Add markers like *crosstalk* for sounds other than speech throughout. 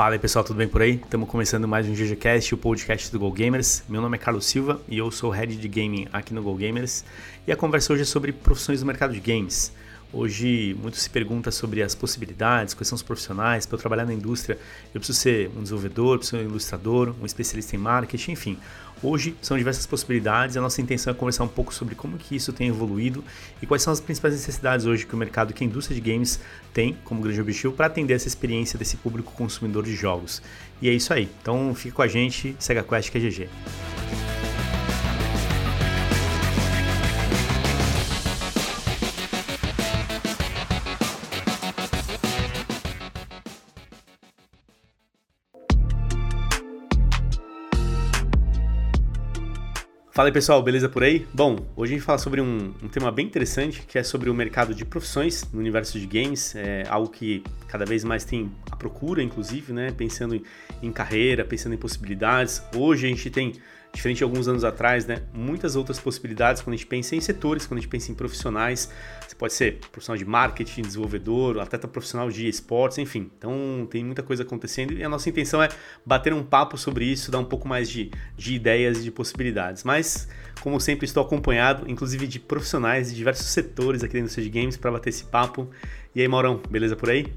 Fala aí pessoal, tudo bem por aí? Estamos começando mais um GGCast, o podcast do Go Gamers. Meu nome é Carlos Silva e eu sou Head de Gaming aqui no Go Gamers. E a conversa hoje é sobre profissões do mercado de games. Hoje, muito se pergunta sobre as possibilidades, quais são os profissionais. Para eu trabalhar na indústria, eu preciso ser um desenvolvedor, preciso ser um ilustrador, um especialista em marketing, enfim. Hoje são diversas possibilidades a nossa intenção é conversar um pouco sobre como que isso tem evoluído e quais são as principais necessidades hoje que o mercado, que a indústria de games tem como grande objetivo para atender essa experiência desse público consumidor de jogos. E é isso aí. Então fica com a gente, segue a Quest que é GG. Fala aí pessoal, beleza por aí? Bom, hoje a gente fala sobre um, um, tema bem interessante que é sobre o mercado de profissões no universo de games, é algo que cada vez mais tem a procura, inclusive, né? Pensando em, em carreira, pensando em possibilidades. Hoje a gente tem diferente de alguns anos atrás, né? Muitas outras possibilidades quando a gente pensa em setores, quando a gente pensa em profissionais. Pode ser profissional de marketing, desenvolvedor, atleta profissional de esportes, enfim. Então tem muita coisa acontecendo e a nossa intenção é bater um papo sobre isso, dar um pouco mais de, de ideias e de possibilidades. Mas, como sempre, estou acompanhado, inclusive de profissionais de diversos setores aqui dentro do de Games para bater esse papo. E aí, Maurão, beleza por aí?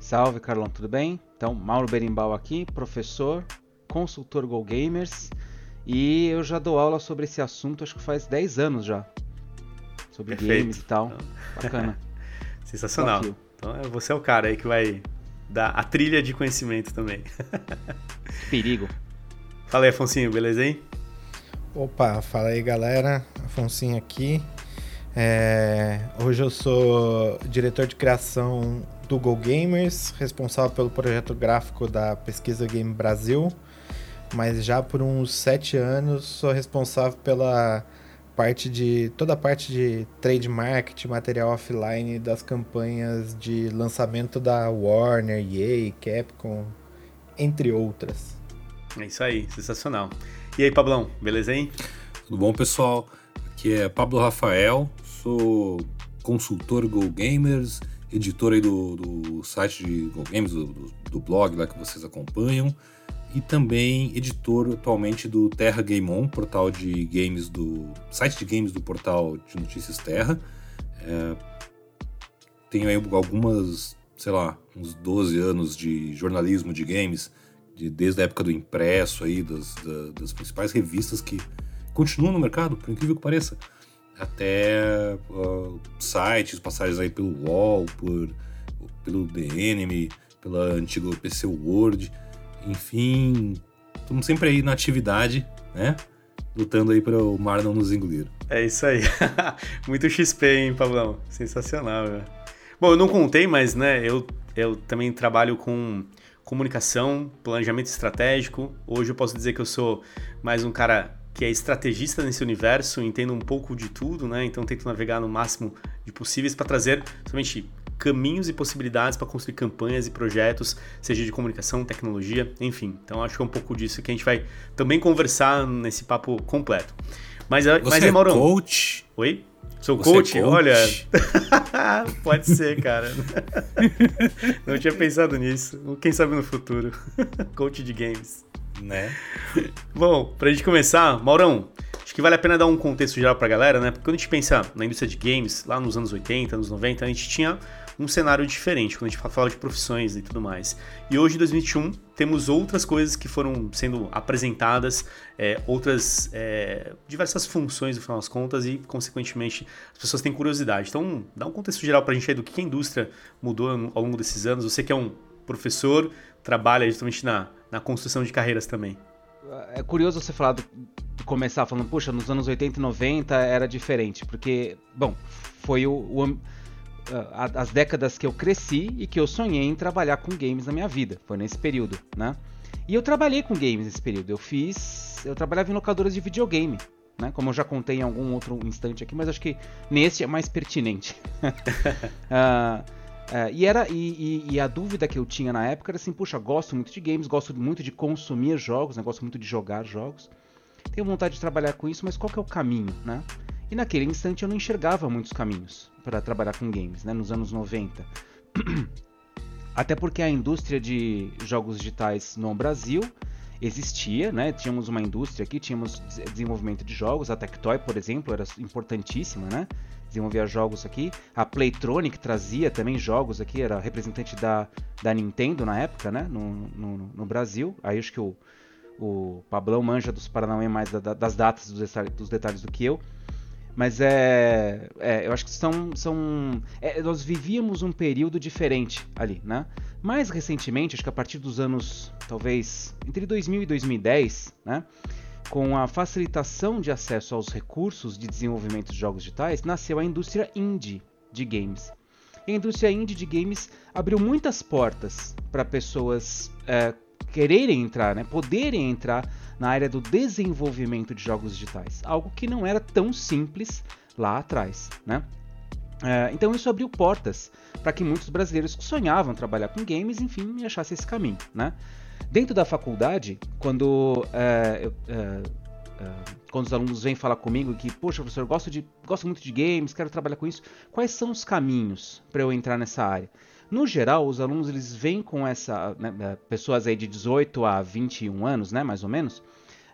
Salve, Carlão, tudo bem? Então, Mauro Berimbau aqui, professor, consultor Go Gamers e eu já dou aula sobre esse assunto, acho que faz 10 anos já. Sobre Perfeito. games e tal. Bacana. *laughs* Sensacional. Então é, você é o cara aí que vai dar a trilha de conhecimento também. *laughs* Perigo. Fala aí, Afonsinho, beleza aí? Opa, fala aí galera, Afonsinho aqui. É... Hoje eu sou diretor de criação do Go Gamers, responsável pelo projeto gráfico da Pesquisa Game Brasil mas já por uns sete anos sou responsável pela parte de toda a parte de trade marketing, material offline das campanhas de lançamento da Warner, EA, Capcom, entre outras. É isso aí, sensacional. E aí, Pablão, beleza hein? Tudo bom, pessoal? Aqui é Pablo Rafael, sou consultor Go Gamers, editor aí do, do site de Go Games, do, do, do blog lá que vocês acompanham e também editor atualmente do Terra Game On, portal de games do site de games do portal de notícias Terra. É, tenho aí algumas, sei lá, uns 12 anos de jornalismo de games, de, desde a época do impresso aí, das, da, das principais revistas que continuam no mercado, por incrível que pareça. Até uh, sites, passagens aí pelo UOL, por, pelo The Enemy, pela antiga PC World enfim, estamos sempre aí na atividade, né? Lutando aí para o mar não nos engolir. É isso aí. *laughs* Muito XP, hein, Pablão? Sensacional, velho. Bom, eu não contei, mas né, eu, eu também trabalho com comunicação, planejamento estratégico. Hoje eu posso dizer que eu sou mais um cara que é estrategista nesse universo, entendo um pouco de tudo, né? Então tento navegar no máximo de possíveis para trazer somente caminhos e possibilidades para construir campanhas e projetos, seja de comunicação, tecnologia, enfim. Então acho que é um pouco disso que a gente vai também conversar nesse papo completo. Mas, Você mas é Maurão, coach? Oi? Sou coach? É coach? Olha, *laughs* pode ser, cara. *laughs* Não tinha pensado nisso. Quem sabe no futuro. *laughs* coach de games. Né? Bom, pra gente começar, Maurão, acho que vale a pena dar um contexto geral pra galera, né? Porque quando a gente pensa na indústria de games, lá nos anos 80, anos 90, a gente tinha um cenário diferente quando a gente fala de profissões e tudo mais. E hoje, em 2021, temos outras coisas que foram sendo apresentadas, é, outras é, diversas funções, no final das contas, e, consequentemente, as pessoas têm curiosidade. Então, dá um contexto geral para a gente aí do que a indústria mudou ao longo desses anos. Você que é um professor, trabalha justamente na, na construção de carreiras também. É curioso você falar do, começar falando, puxa, nos anos 80 e 90 era diferente, porque, bom, foi o, o as décadas que eu cresci e que eu sonhei em trabalhar com games na minha vida. Foi nesse período, né? E eu trabalhei com games nesse período. Eu fiz. Eu trabalhava em locadoras de videogame. Né? Como eu já contei em algum outro instante aqui, mas acho que nesse é mais pertinente. uh, *laughs* uh, e, era, e, e, e, a dúvida que eu tinha na época era assim: puxa, gosto muito de games, gosto muito de consumir jogos, né? gosto muito de jogar jogos. Tenho vontade de trabalhar com isso, mas qual que é o caminho, né? E naquele instante eu não enxergava muitos caminhos para trabalhar com games, né, nos anos 90. *clears throat* Até porque a indústria de jogos digitais no Brasil existia, né? Tínhamos uma indústria aqui, tínhamos desenvolvimento de jogos, a Tectoy, por exemplo, era importantíssima, né? Desenvolvia jogos aqui. A Playtronic trazia também jogos aqui, era representante da, da Nintendo na época, né? No, no, no Brasil. Aí acho que o, o Pablão manja dos Paranauê mais da, das datas, dos dos detalhes do que eu. Mas é, é, eu acho que são, são é, nós vivíamos um período diferente ali, né? Mais recentemente, acho que a partir dos anos, talvez entre 2000 e 2010, né? Com a facilitação de acesso aos recursos de desenvolvimento de jogos digitais, nasceu a indústria indie de games. E a indústria indie de games abriu muitas portas para pessoas é, quererem entrar, né? poderem entrar na área do desenvolvimento de jogos digitais, algo que não era tão simples lá atrás, né? É, então isso abriu portas para que muitos brasileiros que sonhavam trabalhar com games, enfim, achassem esse caminho, né? Dentro da faculdade, quando é, eu, é, é, quando os alunos vêm falar comigo que, poxa, professor, gosto, de, gosto muito de games, quero trabalhar com isso, quais são os caminhos para eu entrar nessa área? No geral, os alunos eles vêm com essa. Né, é, pessoas aí de 18 a 21 anos, né, mais ou menos.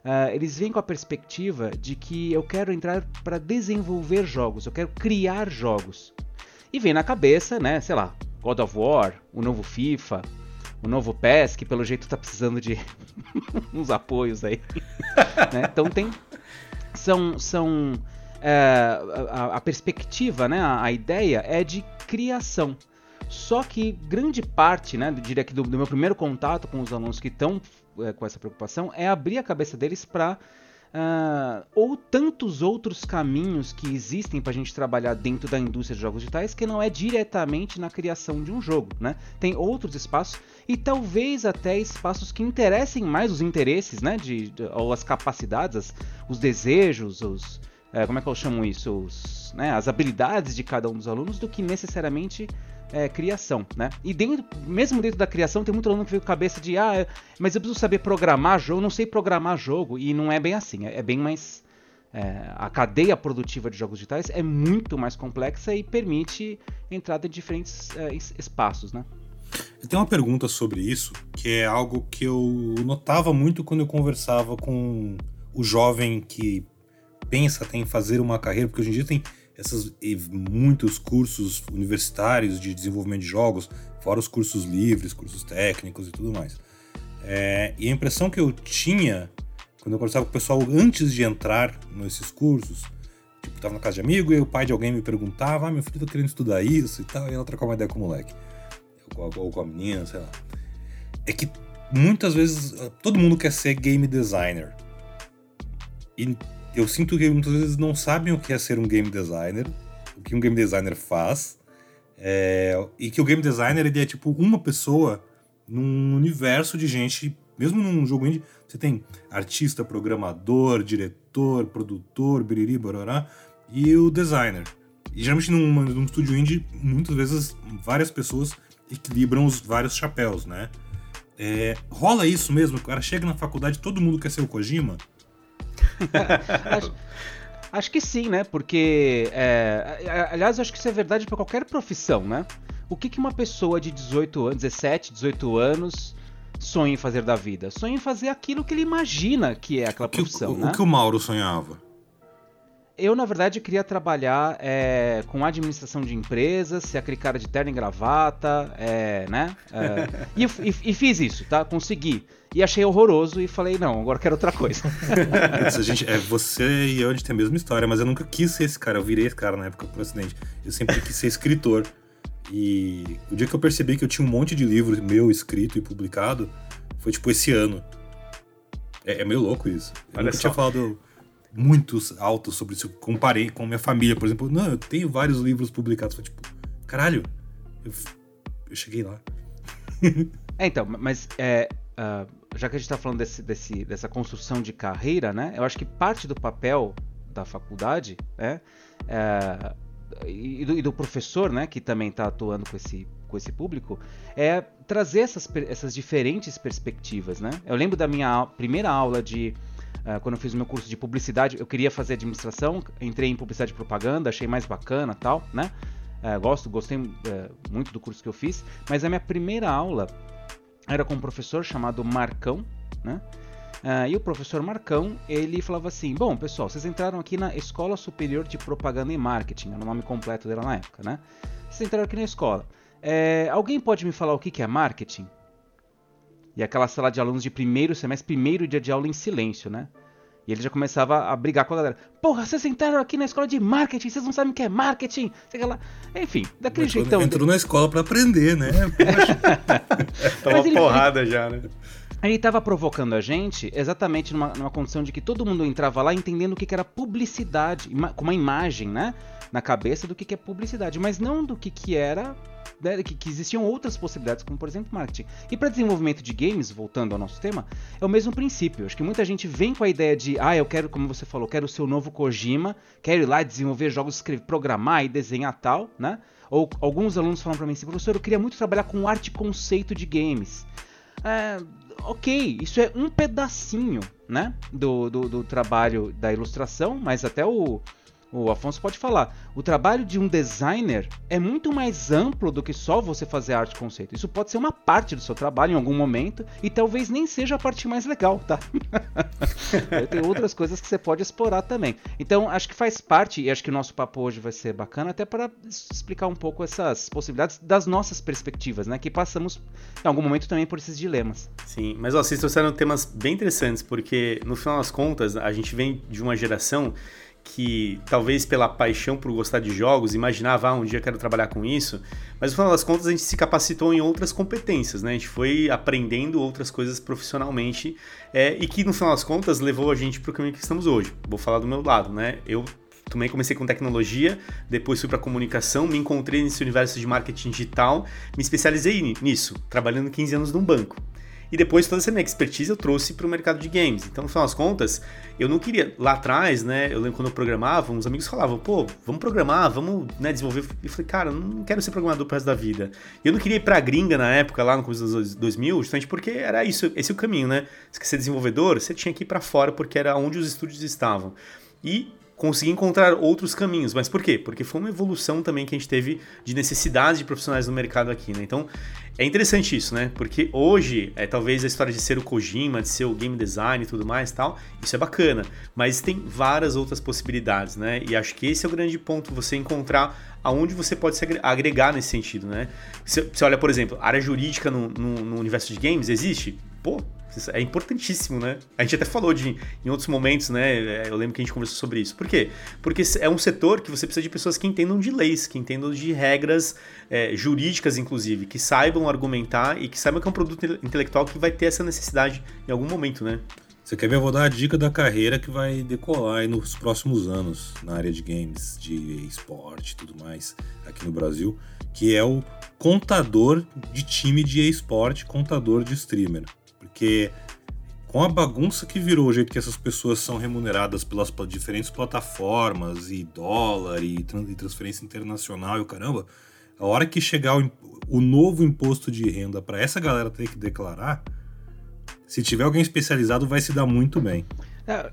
Uh, eles vêm com a perspectiva de que eu quero entrar para desenvolver jogos, eu quero criar jogos. E vem na cabeça, né, sei lá, God of War, o novo FIFA, o novo PES, que pelo jeito está precisando de *laughs* uns apoios aí. *laughs* né? Então tem. São. são é, a, a, perspectiva, né, a, a ideia é de criação. Só que grande parte, né, diria que do, do meu primeiro contato com os alunos que estão é, com essa preocupação é abrir a cabeça deles para uh, ah, ou tantos outros caminhos que existem para a gente trabalhar dentro da indústria de jogos digitais que não é diretamente na criação de um jogo, né? Tem outros espaços e talvez até espaços que interessem mais os interesses, né, de, de ou as capacidades, as, os desejos, os é, como é que eu chamo isso, os, né, as habilidades de cada um dos alunos do que necessariamente é, criação, né? E dentro, mesmo dentro da criação, tem muito aluno que veio com a cabeça de ah, mas eu preciso saber programar jogo, eu não sei programar jogo, e não é bem assim, é, é bem mais. É, a cadeia produtiva de jogos digitais é muito mais complexa e permite entrada em diferentes é, espaços, né? Eu tenho uma pergunta sobre isso, que é algo que eu notava muito quando eu conversava com o jovem que pensa em fazer uma carreira, porque hoje em dia tem essas, muitos cursos universitários de desenvolvimento de jogos, fora os cursos livres, cursos técnicos e tudo mais. É, e a impressão que eu tinha quando eu conversava com o pessoal antes de entrar nesses cursos, tipo, tava na casa de amigo e o pai de alguém me perguntava: Ah, meu filho tá querendo estudar isso e tal, e ela trocava uma ideia com o moleque, ou, ou com a menina, sei lá. É que muitas vezes todo mundo quer ser game designer. E eu sinto que muitas vezes não sabem o que é ser um game designer, o que um game designer faz, é, e que o game designer ele é tipo uma pessoa num universo de gente, mesmo num jogo indie, você tem artista, programador, diretor, produtor, biriri, bororá, e o designer. E geralmente num, num estúdio indie, muitas vezes várias pessoas equilibram os vários chapéus, né? É, rola isso mesmo, o cara chega na faculdade todo mundo quer ser o Kojima? Acho, acho, que sim, né? Porque, é, aliás, acho que isso é verdade para qualquer profissão, né? O que, que uma pessoa de 18 anos, 17, 18 anos sonha em fazer da vida? Sonha em fazer aquilo que ele imagina que é aquela profissão, o, né? O que o Mauro sonhava? Eu, na verdade, queria trabalhar é, com administração de empresas, ser aquele cara de terno e gravata, é, né? É, e, e, e, fiz isso, tá? Consegui. E achei horroroso e falei, não, agora quero outra coisa. *laughs* a gente, é, você e eu, a gente tem a mesma história, mas eu nunca quis ser esse cara. Eu virei esse cara na época por acidente. Eu sempre quis ser escritor. E o dia que eu percebi que eu tinha um monte de livros meu escrito e publicado, foi tipo esse ano. É, é meio louco isso. Eu Olha nunca só. tinha falado muito alto sobre isso. Comparei com minha família, por exemplo. Não, eu tenho vários livros publicados. Tipo, caralho, eu, eu cheguei lá. *laughs* é, então, mas é, uh, já que a gente está falando desse, desse, dessa construção de carreira, né? Eu acho que parte do papel da faculdade, né? É, e, do, e, do, professor, né? Que também está atuando com esse, com esse público, é trazer essas, essas diferentes perspectivas, né? Eu lembro da minha primeira aula de Uh, quando eu fiz o meu curso de publicidade, eu queria fazer administração, entrei em publicidade e propaganda, achei mais bacana tal, né? É, gosto, gostei é, muito do curso que eu fiz, mas a minha primeira aula era com um professor chamado Marcão, né? Uh, e o professor Marcão, ele falava assim: Bom, pessoal, vocês entraram aqui na Escola Superior de Propaganda e Marketing, era o nome completo dela na época, né? Vocês entraram aqui na escola. É, alguém pode me falar o que, que é marketing? E aquela sala de alunos de primeiro semestre, primeiro dia de aula em silêncio, né? E ele já começava a brigar com a galera. Porra, vocês entraram aqui na escola de marketing, vocês não sabem o que é marketing. Lá. Enfim, daquele jeito. Então, entrou na escola para aprender, né? *laughs* Tava porrada ele, já, né? Ele estava provocando a gente exatamente numa, numa, condição de que todo mundo entrava lá entendendo o que, que era publicidade, com uma imagem, né? Na cabeça do que, que é publicidade, mas não do que, que era né, que, que, existiam outras possibilidades, como por exemplo marketing. E para desenvolvimento de games, voltando ao nosso tema, é o mesmo princípio. Acho que muita gente vem com a ideia de, ah, eu quero, como você falou, quero o seu novo Kojima, quero ir lá desenvolver jogos, escrever, programar e desenhar tal, né? Ou alguns alunos falam para mim assim, professor, eu queria muito trabalhar com arte conceito de games. É, ok, isso é um pedacinho, né, do, do, do trabalho da ilustração, mas até o, o Afonso pode falar. O trabalho de um designer é muito mais amplo do que só você fazer arte conceito. Isso pode ser uma parte do seu trabalho em algum momento e talvez nem seja a parte mais legal, tá? *laughs* Tem outras coisas que você pode explorar também. Então, acho que faz parte e acho que o nosso papo hoje vai ser bacana até para explicar um pouco essas possibilidades das nossas perspectivas, né? Que passamos em algum momento também por esses dilemas. Sim, mas ó, vocês trouxeram temas bem interessantes porque no final das contas a gente vem de uma geração que talvez pela paixão por gostar de jogos, imaginava, ah, um dia quero trabalhar com isso, mas no final das contas a gente se capacitou em outras competências, né? A gente foi aprendendo outras coisas profissionalmente é, e que no final das contas levou a gente para o caminho que estamos hoje. Vou falar do meu lado, né? Eu também comecei com tecnologia, depois fui para comunicação, me encontrei nesse universo de marketing digital, me especializei nisso, trabalhando 15 anos num banco. E depois toda essa minha expertise eu trouxe para o mercado de games. Então, no final das contas, eu não queria. Lá atrás, né? Eu lembro quando eu programava, uns amigos falavam, pô, vamos programar, vamos né, desenvolver. Eu falei, cara, eu não quero ser programador pro resto da vida. E eu não queria ir pra gringa na época, lá no começo dos 2000, justamente porque era isso, esse é o caminho, né? Se quer ser desenvolvedor, você tinha que ir para fora, porque era onde os estúdios estavam. E consegui encontrar outros caminhos. Mas por quê? Porque foi uma evolução também que a gente teve de necessidade de profissionais no mercado aqui, né? Então, é interessante isso, né? Porque hoje, é, talvez a história de ser o Kojima, de ser o game design e tudo mais tal, isso é bacana. Mas tem várias outras possibilidades, né? E acho que esse é o grande ponto, você encontrar aonde você pode se agregar nesse sentido, né? Você olha, por exemplo, área jurídica no, no, no universo de games, existe? Pô, é importantíssimo, né? A gente até falou de em outros momentos, né? É, eu lembro que a gente conversou sobre isso. Por quê? Porque é um setor que você precisa de pessoas que entendam de leis, que entendam de regras é, jurídicas, inclusive, que saibam argumentar e que saibam que é um produto intelectual que vai ter essa necessidade em algum momento, né? Você quer ver? Eu vou dar a dica da carreira que vai decolar aí nos próximos anos na área de games, de esporte e tudo mais aqui no Brasil, que é o contador de time de esporte, contador de streamer. Porque com a bagunça que virou o jeito que essas pessoas são remuneradas pelas diferentes plataformas e dólar e, transferência internacional e o caramba, a hora que chegar o, o novo imposto de renda para essa galera ter que declarar, se tiver alguém especializado vai se dar muito bem. É,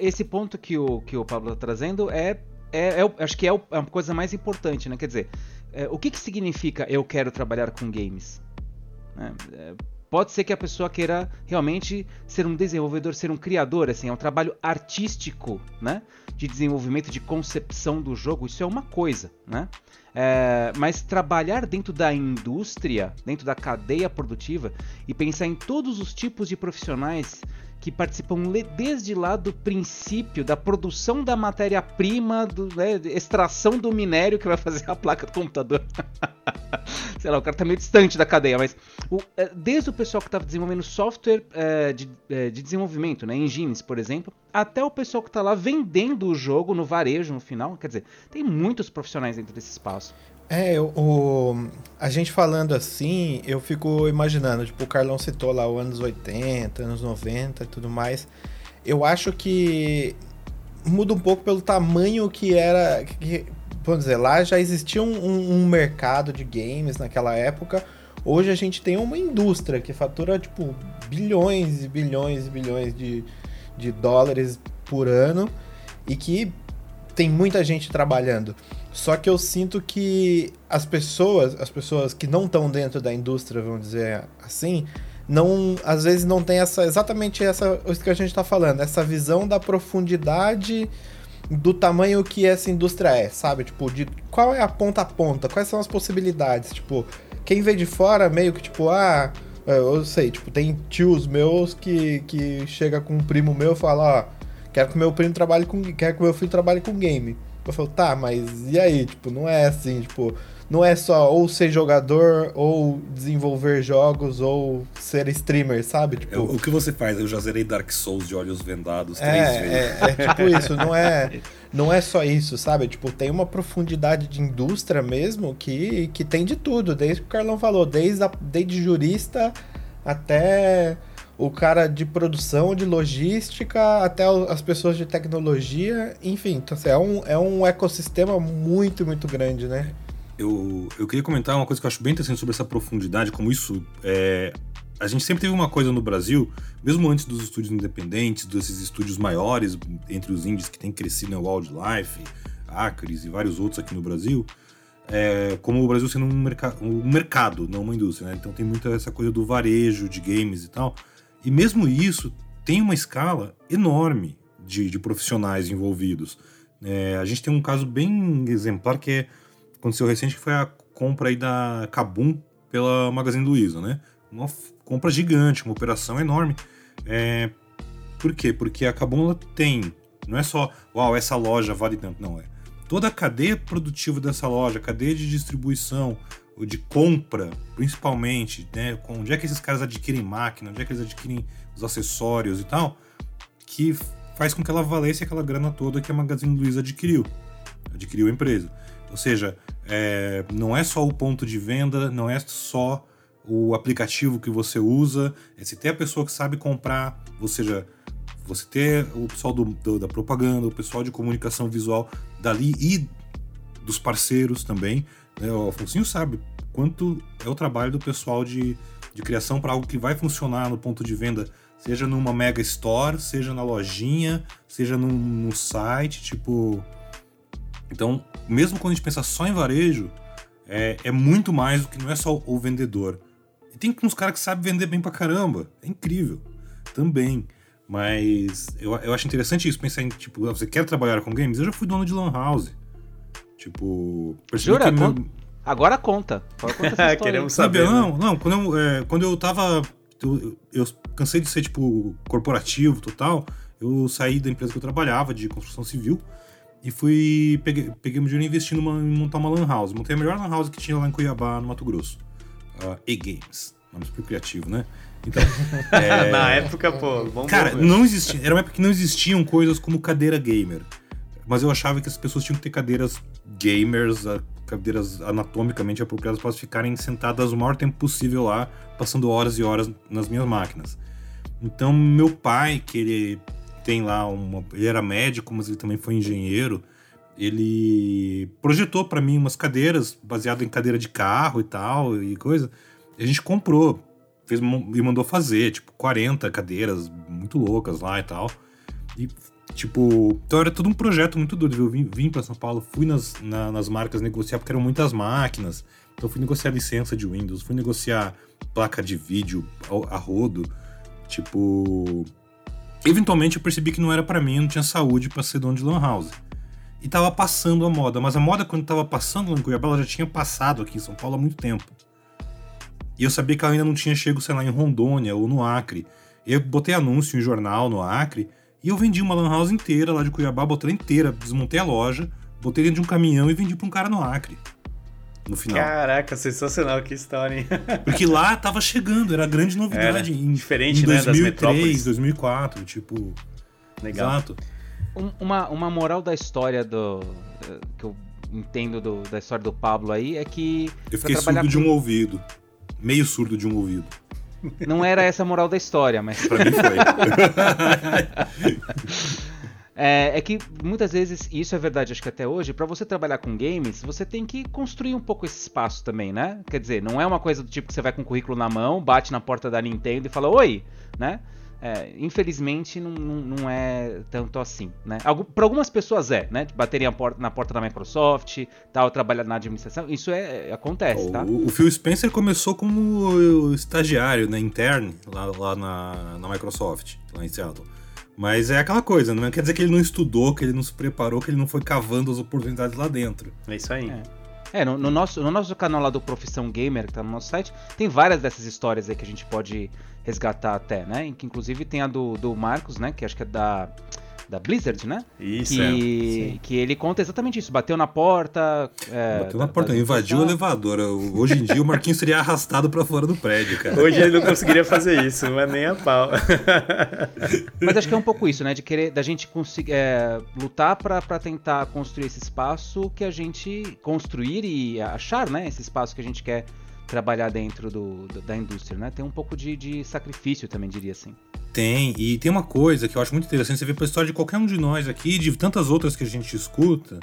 esse ponto que o, que o Pablo está trazendo é, é, é, acho que é, é a coisa mais importante, né? Quer dizer, é, o que, que significa eu quero trabalhar com games? É, Pode ser que a pessoa queira realmente ser um desenvolvedor, ser um criador, assim, é um trabalho artístico, né? De desenvolvimento, de concepção do jogo, isso é uma coisa, né? É, mas trabalhar dentro da indústria, dentro da cadeia produtiva e pensar em todos os tipos de profissionais que participam desde lá do princípio da produção da matéria-prima, né, extração do minério que vai fazer a placa do computador. *laughs* Sei lá, o cara tá meio distante da cadeia, mas o, é, desde o pessoal que estava desenvolvendo software é, de, é, de, desenvolvimento, né, engines, por exemplo, até o pessoal que está lá vendendo o jogo no varejo no final. Quer dizer, tem muitos profissionais dentro desse espaço. É, o, a gente falando assim, eu fico imaginando, tipo, o Carlão citou lá os anos 80, anos 90 e tudo mais. Eu acho que muda um pouco pelo tamanho que era. Que, vamos dizer, lá já existia um, um, mercado de games naquela época. Hoje a gente tem uma indústria que fatura, tipo, bilhões e bilhões e bilhões de, de dólares por ano e que tem muita gente trabalhando. Só que eu sinto que as pessoas, as pessoas que não estão dentro da indústria, vamos dizer assim, não, às vezes não tem essa exatamente essa isso que a gente está falando, essa visão da profundidade do tamanho que essa indústria é, sabe? Tipo, de qual é a ponta a ponta, quais são as possibilidades, tipo, quem vê de fora meio que tipo, ah, eu sei, tipo, tem tios meus que, que chega com um primo meu e fala, ó, quero que meu primo trabalhe com, quero que meu filho trabalhe com game. Eu falo, tá, mas e aí? Tipo, não é assim, tipo, não é só ou ser jogador, ou desenvolver jogos, ou ser streamer, sabe? Tipo, é, o que você faz? Eu já zerei Dark Souls de olhos vendados é, três vezes. É, é tipo *laughs* isso, não é, não é só isso, sabe? Tipo, tem uma profundidade de indústria mesmo que, que tem de tudo, desde o que o Carlão falou, desde, a, desde jurista até o cara de produção, de logística, até as pessoas de tecnologia, enfim, então, assim, é, um, é um ecossistema muito, muito grande, né? Eu, eu queria comentar uma coisa que eu acho bem interessante sobre essa profundidade, como isso é, a gente sempre teve uma coisa no Brasil, mesmo antes dos estúdios independentes, desses estúdios maiores, entre os indies que tem crescido, né, Wildlife, Acres e vários outros aqui no Brasil, é, como o Brasil sendo um, merc um mercado, não uma indústria, né? Então tem muita essa coisa do varejo de games e tal. E mesmo isso tem uma escala enorme de, de profissionais envolvidos. É, a gente tem um caso bem exemplar que é, aconteceu recente, que foi a compra aí da Kabum pela Magazine Luiza, né? Uma compra gigante, uma operação enorme. É, por quê? Porque a Kabum tem, não é só, uau, essa loja vale tanto, não é. Toda a cadeia produtiva dessa loja, cadeia de distribuição, de compra, principalmente, né? Onde é que esses caras adquirem máquina, onde é que eles adquirem os acessórios e tal, que faz com que ela valesse aquela grana toda que a Magazine Luiza adquiriu. Adquiriu a empresa. Ou seja, é, não é só o ponto de venda, não é só o aplicativo que você usa, é se ter a pessoa que sabe comprar, ou seja, você ter o pessoal do, do, da propaganda, o pessoal de comunicação visual dali e dos parceiros também, né? O Afonso sabe quanto é o trabalho do pessoal de, de criação para algo que vai funcionar no ponto de venda, seja numa mega store, seja na lojinha, seja no, no site, tipo. Então, mesmo quando a gente pensa só em varejo, é, é muito mais do que não é só o vendedor. E tem uns caras que sabem vender bem pra caramba. É incrível. Também. Mas eu, eu acho interessante isso, pensar em, tipo, você quer trabalhar com games? Eu já fui dono de lan house. Tipo, Jura? Meu... Agora conta. conta *laughs* Queremos saber. Né? Não, não, quando eu, é, quando eu tava. Eu, eu, cansei de ser, tipo, corporativo total. Eu saí da empresa que eu trabalhava, de construção civil, e fui. Peguei, peguei meu dinheiro e investi numa, em montar uma Lan House. Montei a melhor Lan House que tinha lá em Cuiabá, no Mato Grosso. Uh, E-Games. Nome super criativo, né? Então, *laughs* é... Na época, pô, bom Cara, não existia. Era uma época que não existiam coisas como cadeira gamer. Mas eu achava que as pessoas tinham que ter cadeiras gamers, cadeiras anatomicamente apropriadas para elas ficarem sentadas o maior tempo possível lá, passando horas e horas nas minhas máquinas. Então, meu pai, que ele tem lá uma. Ele era médico, mas ele também foi engenheiro. Ele projetou para mim umas cadeiras baseado em cadeira de carro e tal e coisa. A gente comprou, fez e mandou fazer, tipo, 40 cadeiras muito loucas lá e tal. E Tipo, então era todo um projeto muito doido. Eu vim, vim para São Paulo, fui nas, na, nas marcas negociar, porque eram muitas máquinas. Então fui negociar licença de Windows, fui negociar placa de vídeo a, a rodo. Tipo. Eventualmente eu percebi que não era para mim, eu não tinha saúde para ser dono de Lan House. E tava passando a moda, mas a moda quando tava passando lá em Cuiabá, ela já tinha passado aqui em São Paulo há muito tempo. E eu sabia que ela ainda não tinha chego, sei lá, em Rondônia ou no Acre. E eu botei anúncio em jornal no Acre e eu vendi uma lan house inteira lá de Cuiabá, botei inteira, desmontei a loja, botei dentro de um caminhão e vendi pra um cara no Acre. No final. Caraca, sensacional, que história, hein? *laughs* Porque lá tava chegando, era grande novidade. Era em, diferente, em 2003, né, das metrópoles. 2004, tipo... Legal. Exato. Um, uma, uma moral da história do... que eu entendo do, da história do Pablo aí é que... Eu fiquei surdo com... de um ouvido. Meio surdo de um ouvido. Não era essa a moral da história, mas. Pra mim foi. *laughs* É, é, que muitas vezes, e isso é verdade, acho que até hoje, para você trabalhar com games, você tem que construir um pouco esse espaço também, né? Quer dizer, não é uma coisa do tipo que você vai com o currículo na mão, bate na porta da Nintendo e fala oi, né? É, infelizmente não, não, não, é tanto assim, né? Para algumas pessoas é, né? Baterem porta, na porta da Microsoft, tal, trabalhar na administração, isso é, acontece, tá? O, o Phil Spencer começou como estagiário, né, interno, lá, lá na, na Microsoft, lá em Seattle. Mas é aquela coisa, não quer dizer que ele não estudou, que ele não se preparou, que ele não foi cavando as oportunidades lá dentro. É isso aí. É. É, no, no, nosso, no nosso canal lá do Profissão Gamer, que tá no nosso site, tem várias dessas histórias aí que a gente pode resgatar até, né? Que inclusive tem a do, do Marcos, né? Que acho que é da da Blizzard, né? Isso, que, é. que ele conta exatamente isso. Bateu na porta. É, bateu na porta, invadiu o elevador. Hoje em dia o Marquinhos seria arrastado para fora do prédio, cara. Hoje ele não conseguiria fazer isso, mas nem a pau. *laughs* mas acho que é um pouco isso, né? De querer, da gente conseguir é, lutar para tentar construir esse espaço que a gente construir e achar, né? Esse espaço que a gente quer trabalhar dentro do, da indústria, né? Tem um pouco de, de sacrifício também, diria assim. Tem, e tem uma coisa que eu acho muito interessante, você vê pela história de qualquer um de nós aqui, de tantas outras que a gente escuta,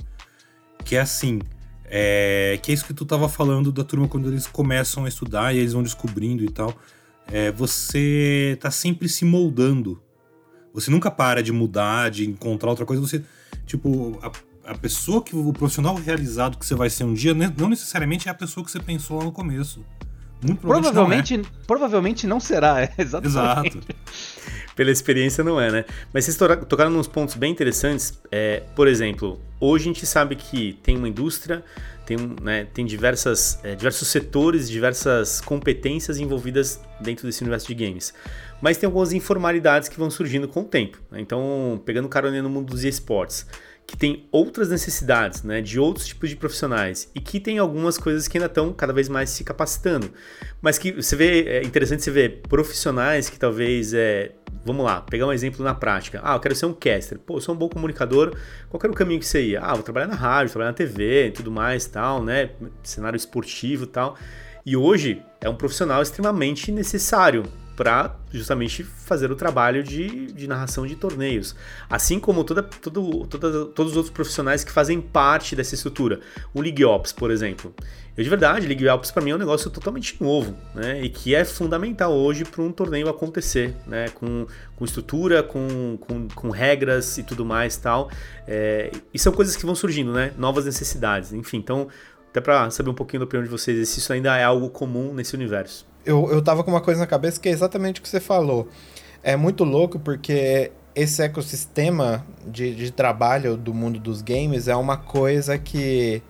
que é assim, é, que é isso que tu tava falando da turma quando eles começam a estudar e eles vão descobrindo e tal. É, você tá sempre se moldando. Você nunca para de mudar, de encontrar outra coisa. Você, tipo, a, a pessoa que o profissional realizado que você vai ser um dia, né, não necessariamente é a pessoa que você pensou lá no começo. Muito provavelmente, não é. provavelmente não será, é, *laughs* exatamente. Exato. Pela experiência não é, né? Mas vocês tocaram nos pontos bem interessantes. É, por exemplo, hoje a gente sabe que tem uma indústria, tem, né, tem diversas, é, diversos setores, diversas competências envolvidas dentro desse universo de games. Mas tem algumas informalidades que vão surgindo com o tempo. Né? Então, pegando carona no mundo dos esportes que tem outras necessidades, né, de outros tipos de profissionais e que tem algumas coisas que ainda estão cada vez mais se capacitando, mas que você vê é interessante você ver profissionais que talvez é, vamos lá, pegar um exemplo na prática. Ah, eu quero ser um caster. Pô, eu sou um bom comunicador. Qual era o caminho que você ia? Ah, vou trabalhar na rádio, trabalhar na TV, tudo mais, tal, né, cenário esportivo, tal. E hoje é um profissional extremamente necessário para justamente fazer o trabalho de, de narração de torneios. Assim como toda, todo, toda, todos os outros profissionais que fazem parte dessa estrutura. O League Ops, por exemplo. Eu, de verdade, League Ops para mim é um negócio totalmente novo, né? E que é fundamental hoje para um torneio acontecer, né? Com, com estrutura, com, com, com regras e tudo mais tal. É, e são coisas que vão surgindo, né? Novas necessidades. Enfim, então, até para saber um pouquinho da opinião de vocês, se isso ainda é algo comum nesse universo eu, eu tava com uma coisa na cabeça que é exatamente o que você falou. É muito louco porque esse ecossistema de, de trabalho do mundo dos games é uma coisa que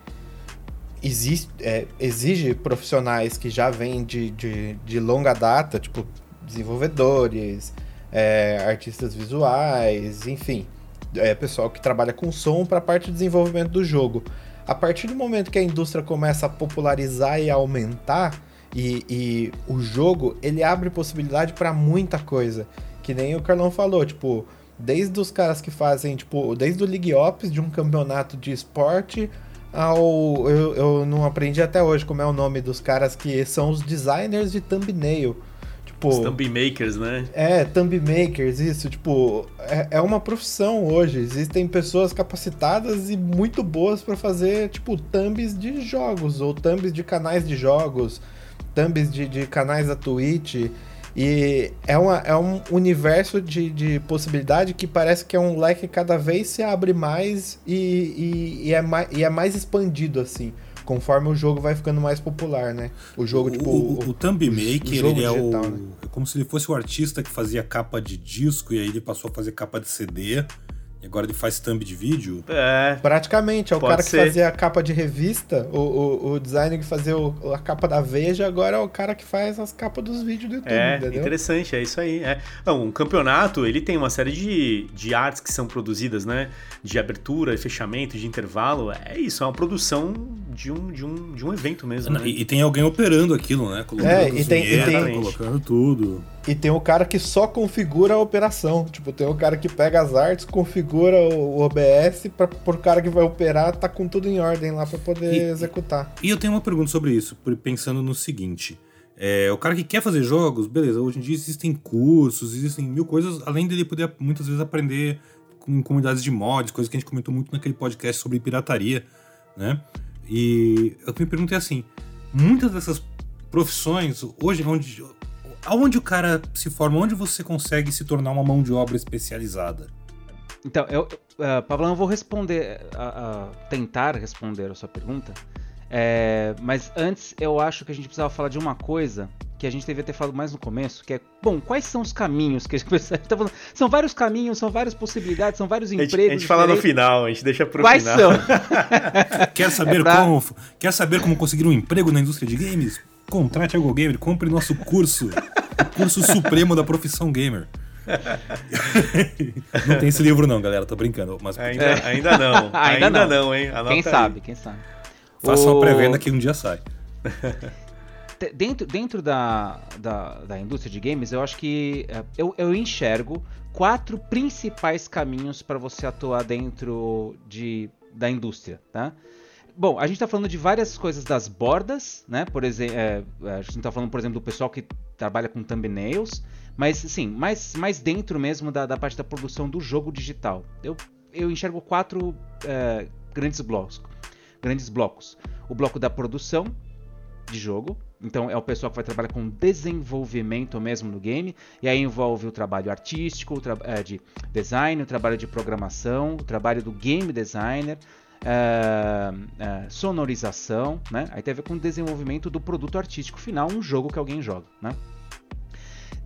existe, é, exige profissionais que já vêm de, de, de longa data, tipo desenvolvedores, é, artistas visuais, enfim, é, pessoal que trabalha com som para a parte de desenvolvimento do jogo. A partir do momento que a indústria começa a popularizar e aumentar, e, e o jogo, ele abre possibilidade para muita coisa. Que nem o Carlão falou, tipo, desde os caras que fazem, tipo, desde o League Ops, de um campeonato de esporte, ao. Eu, eu não aprendi até hoje como é o nome dos caras que são os designers de thumbnail. Tipo, os thumb makers, né? É, thumb makers, isso. Tipo, é, é uma profissão hoje. Existem pessoas capacitadas e muito boas para fazer, tipo, thumbs de jogos ou thumbs de canais de jogos thumbs de, de canais da Twitch. E é, uma, é um universo de, de possibilidade que parece que é um leque que cada vez se abre mais e, e, e, é, mais, e é mais expandido, assim, conforme o jogo vai ficando mais popular, né? O jogo, tipo. O, o, o Thumb Maker, ele é digital, o. Né? É como se ele fosse o artista que fazia capa de disco e aí ele passou a fazer capa de CD. E agora ele faz thumb de vídeo? É. Praticamente. É o cara que ser. fazia a capa de revista, o, o, o designer que fazia o, a capa da Veja, agora é o cara que faz as capas dos vídeos do YouTube, é, entendeu? interessante, é isso aí. É. Não, um campeonato, ele tem uma série de, de artes que são produzidas, né? De abertura, fechamento, de intervalo. É isso, é uma produção de um, de um, de um evento mesmo, né? E, e tem alguém operando aquilo, né? Colocando é, e tem, e tem, colocando tudo. E tem o cara que só configura a operação. Tipo, tem o cara que pega as artes, configura o OBS para por cara que vai operar, tá com tudo em ordem lá para poder e, executar. E eu tenho uma pergunta sobre isso, pensando no seguinte. É, o cara que quer fazer jogos, beleza, hoje em dia existem cursos, existem mil coisas, além dele poder muitas vezes aprender com comunidades de mods, coisas que a gente comentou muito naquele podcast sobre pirataria, né? E eu me pergunto é assim, muitas dessas profissões, hoje, onde aonde o cara se forma? Onde você consegue se tornar uma mão de obra especializada? Então, eu, uh, Pablo, eu vou responder, uh, uh, tentar responder a sua pergunta. É, mas antes, eu acho que a gente precisava falar de uma coisa que a gente devia ter falado mais no começo, que é, bom, quais são os caminhos que a gente *laughs* precisa... Tá falando, são vários caminhos, são várias possibilidades, são vários empregos. A gente, a gente fala no final, a gente deixa pro quais final. Quais são? *laughs* *laughs* quer, saber é pra... como, quer saber como conseguir um emprego na indústria de games? Contrate a Go Gamer, compre nosso curso, o curso supremo da profissão gamer. *laughs* não tem esse livro não, galera, tô brincando. Mas... Ainda, *laughs* ainda não, *laughs* ainda, ainda não. não. hein? Anota quem sabe, quem sabe. Faça o... uma pré-venda que um dia sai. dentro, dentro da, da, da, indústria de games, eu acho que é, eu, eu enxergo quatro principais caminhos para você atuar dentro de, da indústria, tá? Bom, a gente está falando de várias coisas das bordas, né? Por exemplo, é, a gente está falando, por exemplo, do pessoal que trabalha com thumbnails, mas sim, mais, mais dentro mesmo da, da parte da produção do jogo digital. Eu, eu enxergo quatro é, grandes blocos. Grandes blocos. O bloco da produção de jogo, então é o pessoal que vai trabalhar com desenvolvimento mesmo no game, e aí envolve o trabalho artístico, o tra é, de design, o trabalho de programação, o trabalho do game designer, é, é, sonorização, né? Aí tem a ver com o desenvolvimento do produto artístico final, um jogo que alguém joga, né?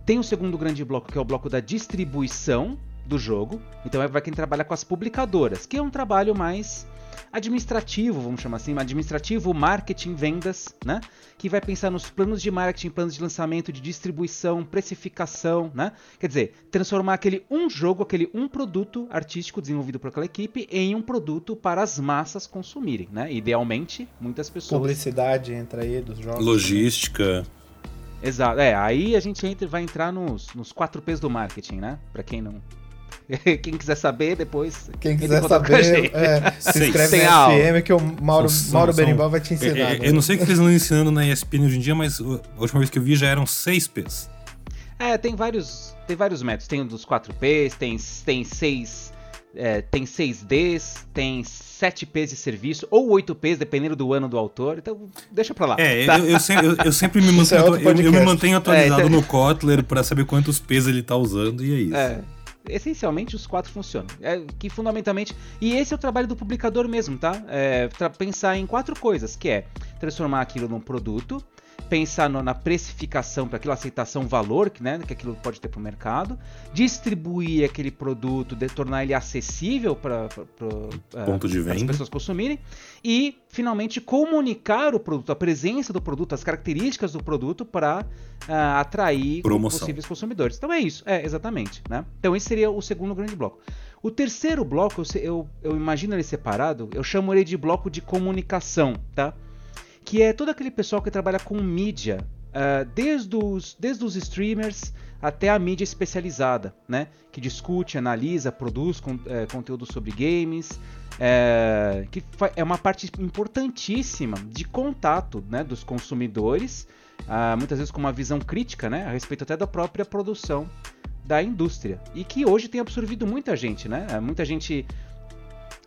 Tem o segundo grande bloco, que é o bloco da distribuição do jogo. Então vai quem trabalha com as publicadoras, que é um trabalho mais administrativo, vamos chamar assim, administrativo, marketing, vendas, né? Que vai pensar nos planos de marketing, planos de lançamento, de distribuição, precificação, né? Quer dizer, transformar aquele um jogo, aquele um produto artístico desenvolvido por aquela equipe em um produto para as massas consumirem, né? Idealmente, muitas pessoas. Publicidade entra aí dos jogos. Logística. Exato. É, aí a gente entra, vai entrar nos, nos quatro P's do marketing, né? Para quem não *laughs* Quem quiser saber, depois. Quem quiser saber, é, *laughs* se inscreve na FM que o Mauro, são, Mauro são, Berimbau vai te ensinar. É, é, eu não sei o que eles estão *laughs* ensinando na ESPN hoje em dia, mas a última vez que eu vi já eram 6 P's. É, tem vários, tem vários métodos. Tem dos 4 P's, tem, tem 6. É, tem 6Ds, tem 7 P's de serviço, ou 8 P's, dependendo do ano do autor. Então, deixa pra lá. É, tá? eu, eu, sempre, eu, eu, sempre me mantenho, é eu, eu, me mantenho atualizado é, então... no Kotler para saber quantos P's ele tá usando, e é isso. É essencialmente os quatro funcionam. É, que fundamentalmente. E esse é o trabalho do publicador mesmo, tá? É, pensar em quatro coisas, que é transformar aquilo num produto, pensar no, na precificação para aquilo, aceitação valor que, né, que aquilo pode ter para o mercado, distribuir aquele produto, de, tornar ele acessível para uh, as pessoas consumirem e finalmente comunicar o produto, a presença do produto, as características do produto para uh, atrair Promoção. possíveis consumidores. Então é isso, é exatamente. Né? Então esse seria o segundo grande bloco. O terceiro bloco, eu, eu, eu imagino ele separado, eu chamo ele de bloco de comunicação, tá? Que é todo aquele pessoal que trabalha com mídia, uh, desde, os, desde os streamers até a mídia especializada, né? Que discute, analisa, produz con é, conteúdo sobre games, é, que é uma parte importantíssima de contato né, dos consumidores, uh, muitas vezes com uma visão crítica né, a respeito até da própria produção da indústria. E que hoje tem absorvido muita gente, né? Muita gente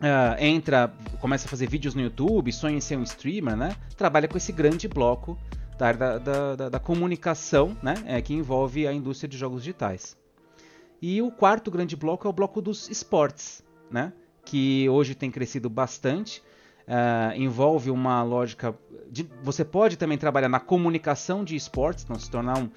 Uh, entra, começa a fazer vídeos no YouTube, sonha em ser um streamer, né? Trabalha com esse grande bloco da, da, da, da comunicação, né? É, que envolve a indústria de jogos digitais. E o quarto grande bloco é o bloco dos esportes, né? Que hoje tem crescido bastante. Uh, envolve uma lógica de, você pode também trabalhar na comunicação de esportes, então se tornar um,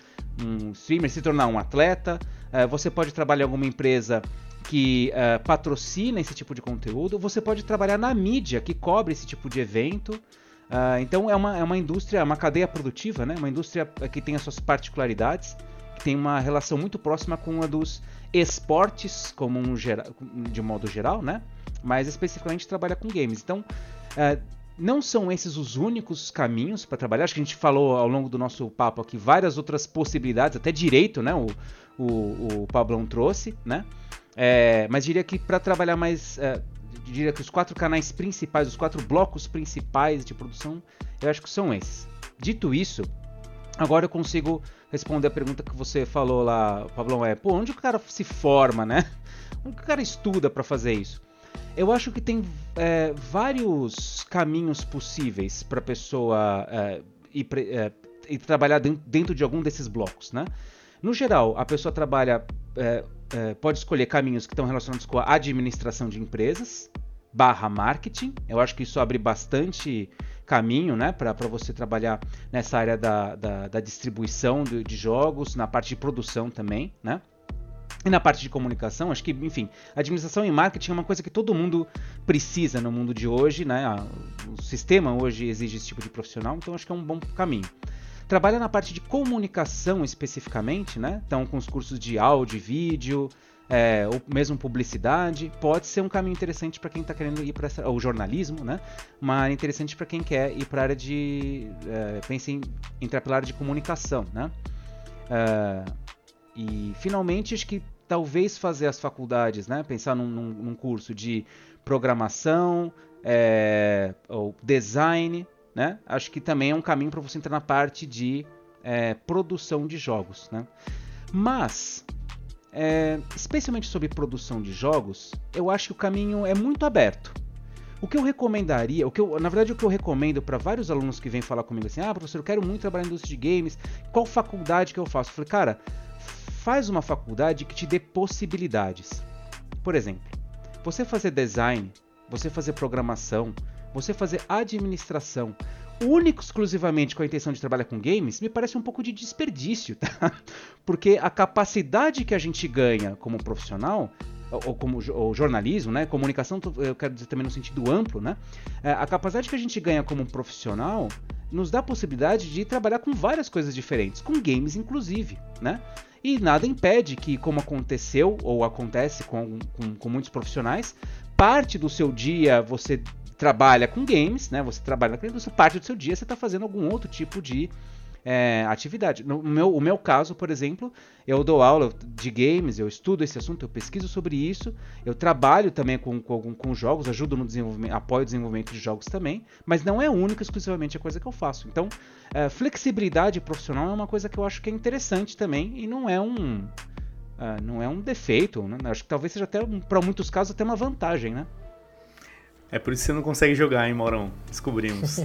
um streamer, se tornar um atleta. Uh, você pode trabalhar em alguma empresa que uh, patrocina esse tipo de conteúdo, você pode trabalhar na mídia que cobre esse tipo de evento. Uh, então é uma, é uma indústria, uma cadeia produtiva, né? uma indústria que tem as suas particularidades, que tem uma relação muito próxima com a dos esportes, como um de modo geral, né? mas especificamente trabalha com games. Então, uh, não são esses os únicos caminhos para trabalhar. Acho que a gente falou ao longo do nosso papo aqui várias outras possibilidades, até direito, né? O, o, o Pablão trouxe, né? É, mas diria que para trabalhar mais. É, diria que os quatro canais principais, os quatro blocos principais de produção, eu acho que são esses. Dito isso, agora eu consigo responder a pergunta que você falou lá, Pablão, é, pô, onde o cara se forma, né? *laughs* Onde o cara estuda para fazer isso? Eu acho que tem é, vários caminhos possíveis para pessoa é, ir, é, e trabalhar dentro de algum desses blocos, né? No geral, a pessoa trabalha, é, pode escolher caminhos que estão relacionados com a administração de empresas, barra marketing. Eu acho que isso abre bastante caminho né, para você trabalhar nessa área da, da, da distribuição de, de, jogos, na parte de produção também, né? E na parte de comunicação, acho que, enfim, administração e marketing é uma coisa que todo mundo precisa no mundo de hoje, né? O sistema hoje exige esse tipo de profissional, então acho que é um bom caminho. Trabalha na parte de comunicação especificamente, né? Então, com os cursos de áudio e vídeo, é, ou mesmo publicidade, pode ser um caminho interessante para quem está querendo ir para o jornalismo, né? Mas interessante para quem quer ir para a área de é, pense em entrar pela área de comunicação, né? É, e finalmente acho que talvez fazer as faculdades, né? Pensar num, num, num curso de programação é, ou design, né? Acho que também é um caminho para você entrar na parte de é, produção de jogos, né? Mas é, especialmente sobre produção de jogos, eu acho que o caminho é muito aberto. O que eu recomendaria, o que eu, na verdade o que eu recomendo para vários alunos que vêm falar comigo assim, ah professor, eu quero muito trabalhar na indústria de games, qual faculdade que eu faço? Eu falei, cara, faz uma faculdade que te dê possibilidades. Por exemplo, você fazer design, você fazer programação, você fazer administração, único exclusivamente com a intenção de trabalhar com games, me parece um pouco de desperdício, tá? *laughs* Porque a capacidade que a gente ganha como profissional ou como ou jornalismo, né? Comunicação, eu quero dizer também no sentido amplo, né? É, a capacidade que a gente ganha como profissional nos dá a possibilidade de trabalhar com várias coisas diferentes, com games inclusive, né? E nada impede que, como aconteceu ou acontece com, com, com muitos profissionais, parte do seu dia você trabalha com games, né? Você trabalha naquela indústria, parte do seu dia você está fazendo algum outro tipo de é, atividade. No meu, o meu caso, por exemplo, eu dou aula de games, eu estudo esse assunto, eu pesquiso sobre isso, eu trabalho também com, com, com jogos, ajudo no desenvolvimento, apoio o desenvolvimento de jogos também, mas não é única exclusivamente a coisa que eu faço. Então, é, flexibilidade profissional é uma coisa que eu acho que é interessante também e não é um uh, não é um defeito, né? acho que talvez seja até para muitos casos até uma vantagem, né? É por isso que você não consegue jogar, hein, Maurão? Descobrimos. *laughs*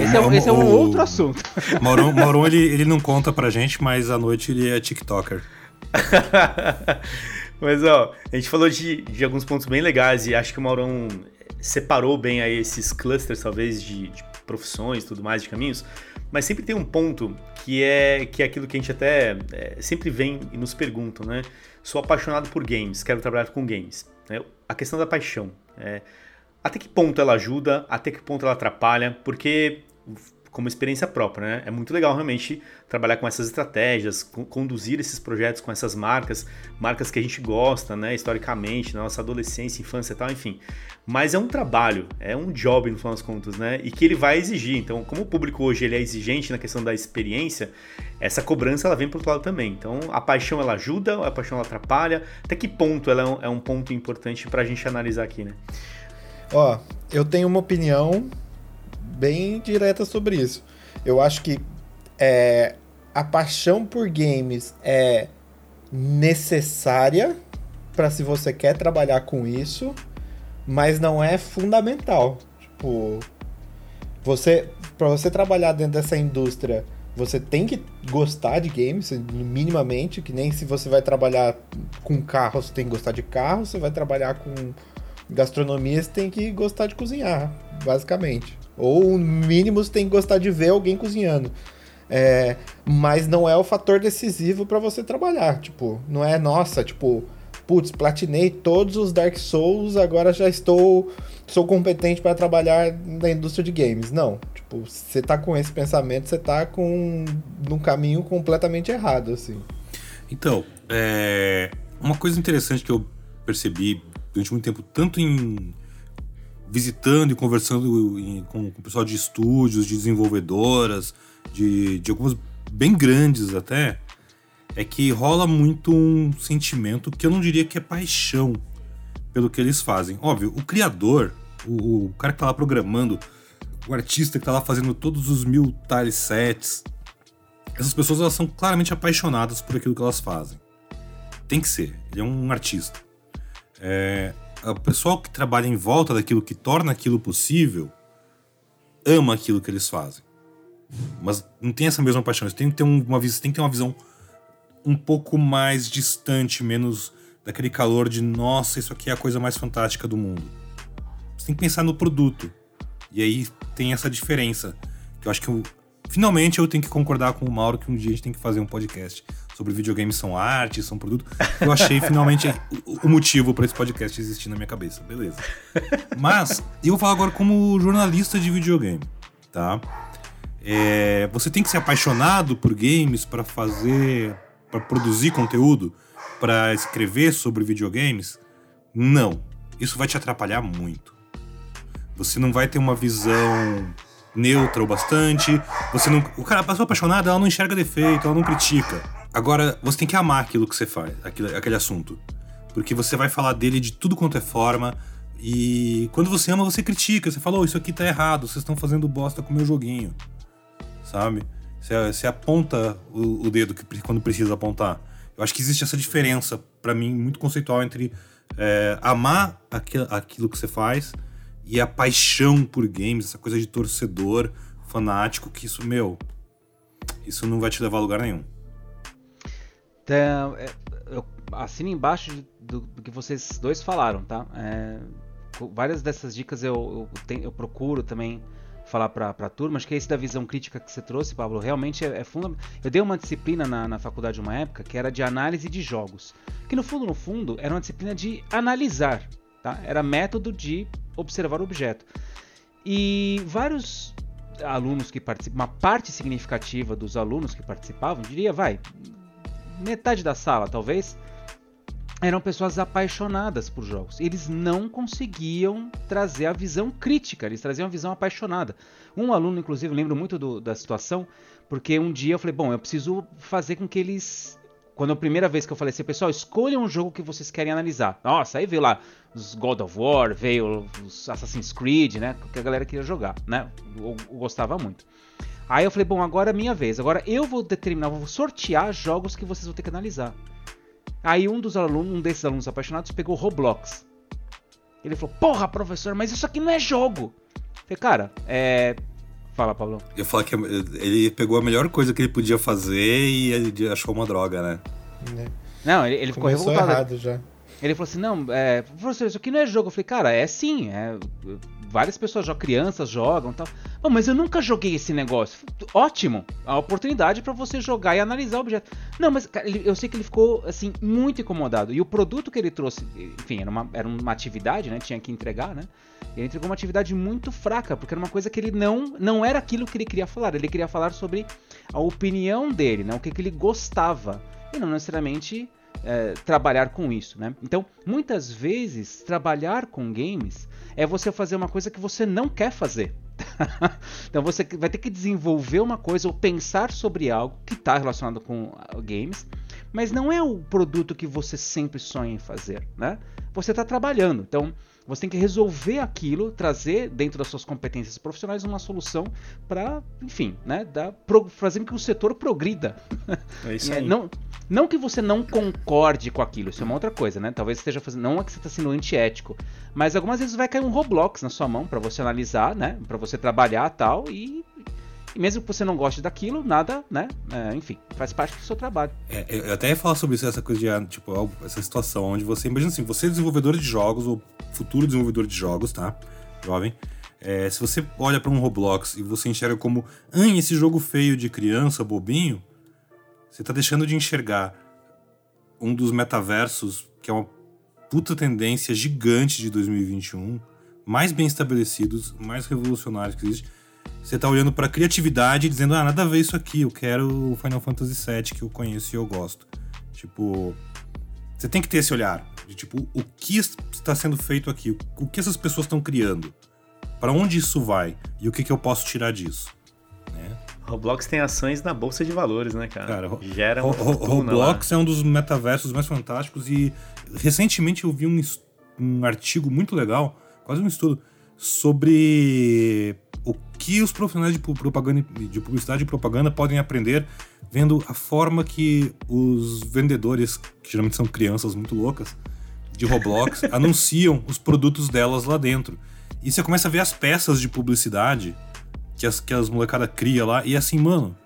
esse, é, esse é, um outro assunto. Maurão, *laughs* Maurão ele, ele não conta pra gente, mas à noite ele é TikToker. *laughs* mas, ó, a gente falou de, de alguns pontos bem legais e acho que o Maurão separou bem aí esses clusters, talvez, de, de profissões tudo mais, de caminhos. Mas sempre tem um ponto que é, que é aquilo que a gente até é, sempre vem e nos perguntam, né? Sou apaixonado por games, quero trabalhar com games. Né? A questão da paixão. É, até que ponto ela ajuda, até que ponto ela atrapalha, porque como experiência própria, né? É muito legal realmente trabalhar com essas estratégias, conduzir esses projetos com essas marcas, marcas que a gente gosta, né? Historicamente, na nossa adolescência, infância e tal, enfim. Mas é um trabalho, é um job no final das contas, né? E que ele vai exigir. Então, como o público hoje ele é exigente na questão da experiência, essa cobrança ela vem pro outro lado também. Então, a paixão ela ajuda, a paixão ela atrapalha. Até que ponto ela é um, é ponto importante para a gente analisar aqui, né? Ó, eu tenho uma opinião bem direta sobre isso. Eu acho que é, a paixão por games é necessária para se você quer trabalhar com isso, mas não é fundamental. Tipo, você para você trabalhar dentro dessa indústria, você tem que gostar de games minimamente, que nem se você vai trabalhar com carro, você tem que gostar de carro, você vai trabalhar com gastronomia, você tem que gostar de cozinhar, basicamente. Ou, no mínimo, você tem que gostar de ver alguém cozinhando. É, mas não é o fator decisivo para você trabalhar. Tipo, não é, nossa, tipo, putz, platinei todos os Dark Souls, agora já estou sou competente para trabalhar na indústria de games. Não, tipo, você tá com esse pensamento, você tá com num caminho completamente errado, assim. Então, é, uma coisa interessante que eu percebi durante muito tempo, tanto em visitando e conversando com, com o pessoal de estúdios, de desenvolvedoras, de, de algumas bem grandes até, é que rola muito um sentimento que eu não diria que é paixão pelo que eles fazem. Óbvio, o criador, o, o cara que tá lá programando, o artista que tá lá fazendo todos os mil tile sets, essas pessoas elas são claramente apaixonadas por aquilo que elas fazem. Tem que ser, ele é um artista. É, o pessoal que trabalha em volta daquilo que torna aquilo possível ama aquilo que eles fazem. mas não tem essa mesma paixão. Você tem que ter uma, tem que ter uma visão um pouco mais distante, menos daquele calor de nossa, isso aqui é a coisa mais fantástica do mundo. Você tem que pensar no produto. E aí tem essa diferença. Que eu acho que eu, finalmente eu tenho que concordar com o Mauro que um dia a gente tem que fazer um podcast sobre videogames são arte, são produto. Eu achei finalmente o, motivo para esse podcast existir na minha cabeça. Beleza. Mas eu vou falar agora como jornalista de videogame, tá? É, você tem que ser apaixonado por games para fazer, para produzir conteúdo, para escrever sobre videogames? Não. Isso vai te atrapalhar muito. Você não vai ter uma visão neutra o bastante. Você não, o cara, a pessoa apaixonada, ela não enxerga defeito, ela não critica. Agora, você tem que amar aquilo que você faz, aquele, aquele assunto. Porque você vai falar dele de tudo quanto é forma. E quando você ama, você critica. Você fala, oh, isso aqui tá errado, vocês estão fazendo bosta com o meu joguinho sabe? Você, você aponta o, o, dedo que, quando precisa apontar. Eu acho que existe essa diferença, para mim, muito conceitual entre é, amar aquilo, aquilo que você faz e a paixão por games, essa coisa de torcedor fanático, que isso, meu, isso não vai te levar a lugar nenhum. Então, eu assino embaixo do, do que vocês dois falaram, tá? É, várias dessas dicas eu, eu, eu procuro também falar para a turma, acho que esse da visão crítica que você trouxe, Pablo, realmente é, é fundamental. Eu dei uma disciplina na, na faculdade uma época que era de análise de jogos, que no fundo, no fundo, era uma disciplina de analisar, tá? Era método de observar o objeto. E vários alunos que participam, uma parte significativa dos alunos que participavam, diria, vai, metade da sala talvez, eram pessoas apaixonadas por jogos. Eles não conseguiam trazer a visão crítica, eles traziam a visão apaixonada. Um aluno, inclusive, lembro muito do, da situação, porque um dia eu falei, bom, eu preciso fazer com que eles. Quando a primeira vez que eu falei assim, pessoal, escolham um jogo que vocês querem analisar. Nossa, aí veio lá os God of War, veio os Assassin's Creed, né? Que a galera queria jogar, né? Eu gostava muito. Aí eu falei, bom, agora é minha vez. Agora eu vou determinar, vou sortear jogos que vocês vão ter que analisar. Aí um dos alunos, um desses alunos apaixonados pegou Roblox. Ele falou: "Porra, professor, mas isso aqui não é jogo". Eu falei: "Cara, é Fala, Pablo. Eu falo que ele pegou a melhor coisa que ele podia fazer e ele achou uma droga, né? É. Não, ele, ele ficou revoltado. errado já. Ele falou assim: não, é, professor, isso aqui não é jogo. Eu falei, cara, é sim. É, várias pessoas jogam, crianças jogam tal. Mas eu nunca joguei esse negócio. Ótimo, a oportunidade para você jogar e analisar o objeto. Não, mas cara, eu sei que ele ficou assim muito incomodado. E o produto que ele trouxe, enfim, era uma, era uma atividade, né? Tinha que entregar, né? Ele entregou uma atividade muito fraca, porque era uma coisa que ele não não era aquilo que ele queria falar. Ele queria falar sobre a opinião dele, né? O que, que ele gostava. E não necessariamente é, trabalhar com isso, né? Então, muitas vezes, trabalhar com games é você fazer uma coisa que você não quer fazer. *laughs* então você vai ter que desenvolver uma coisa ou pensar sobre algo que está relacionado com ah, games, mas não é o produto que você sempre sonha em fazer, né? Você está trabalhando, então você tem que resolver aquilo, trazer dentro das suas competências profissionais uma solução para, enfim, né, dar, pro, fazer com que o setor progrida. É isso *laughs* aí. não, não que você não concorde com aquilo, isso é uma outra coisa, né? Talvez esteja fazendo, não é que você está sendo antiético, mas algumas vezes vai cair um Roblox na sua mão para você analisar, né? Para você trabalhar tal e, e mesmo que você não goste daquilo, nada, né? É, enfim, faz parte do seu trabalho. É, eu até ia falar sobre isso, essa coisa de, ah, tipo, essa situação onde você, imagina assim, você é desenvolvedor de jogos, ou futuro desenvolvedor de jogos, tá? Jovem. É, se você olha para um Roblox e você enxerga como, ah, esse jogo feio de criança, bobinho, você está deixando de enxergar um dos metaversos que é uma puta tendência gigante de 2021, mais bem estabelecidos, mais revolucionários que existe. Você está olhando para criatividade e dizendo: "Ah, nada a ver isso aqui, eu quero o Final Fantasy VII que eu conheço e eu gosto". Tipo, você tem que ter esse olhar de tipo, o que está sendo feito aqui? O que essas pessoas estão criando? Para onde isso vai? E o que, que eu posso tirar disso? Roblox tem ações na bolsa de valores, né, cara? Cara, Gera uma Roblox lá. é um dos metaversos mais fantásticos e recentemente eu vi um, um artigo muito legal, quase um estudo, sobre o que os profissionais de propaganda, de publicidade e propaganda podem aprender vendo a forma que os vendedores, que geralmente são crianças muito loucas, de Roblox, *laughs* anunciam os produtos delas lá dentro. E você começa a ver as peças de publicidade que as, que as molecadas cria lá. E assim, mano,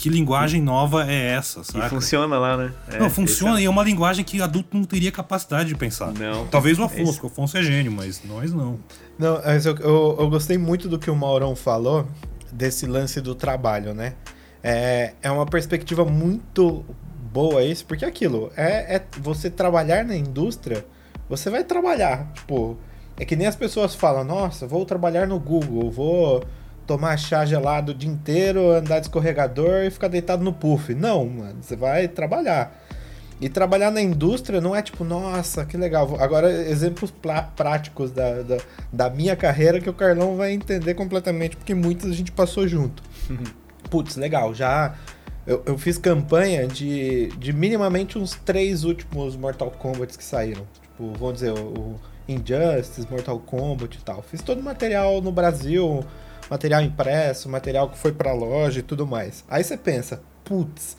que linguagem nova é essa, sabe? E funciona lá, né? É, não, funciona é... e é uma linguagem que adulto não teria capacidade de pensar. Não. Talvez o Afonso, esse... o Afonso é gênio, mas nós não. Não, mas eu, eu, eu, gostei muito do que o Maurão falou, desse lance do trabalho, né? É, é uma perspectiva muito boa isso, porque aquilo, é, é você trabalhar na indústria, você vai trabalhar, tipo, é que nem as pessoas falam, nossa, vou trabalhar no Google, vou tomar chá gelado o dia inteiro, andar de escorregador e ficar deitado no puff. Não, mano, você vai trabalhar. E trabalhar na indústria não é tipo, nossa, que legal. Agora, exemplos práticos da, da, da, minha carreira que o Carlão vai entender completamente, porque muitas a gente passou junto. Putz, legal, já. Eu, eu, fiz campanha de, de minimamente uns três últimos Mortal Kombat que saíram. Tipo, vamos dizer, o Injustice, Mortal Kombat e tal. Fiz todo o material no Brasil, material impresso, material que foi pra loja e tudo mais. Aí você pensa, putz,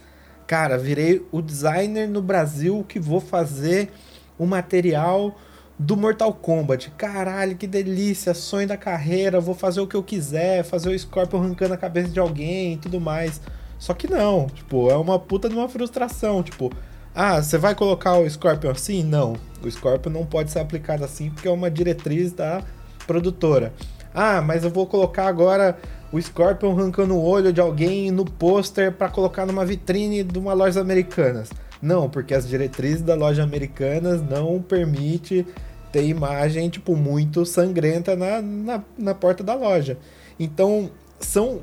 cara, virei o designer no Brasil que vou fazer o material do Mortal Kombat. Caralho, que delícia, sonho da carreira, vou fazer o que eu quiser, fazer o Scorpion arrancando a cabeça de alguém e tudo mais. Só que não, tipo, é uma puta de uma frustração, tipo, ah, você vai colocar o Scorpion assim? Não, o Scorpion não pode ser aplicado assim porque é uma diretriz da produtora. Ah, mas eu vou colocar agora o Scorpion arrancando o olho de alguém no pôster para colocar numa vitrine de uma loja americanas. Não, porque as diretrizes da loja americanas não permite ter imagem, tipo, muito sangrenta na, na, na porta da loja. Então, são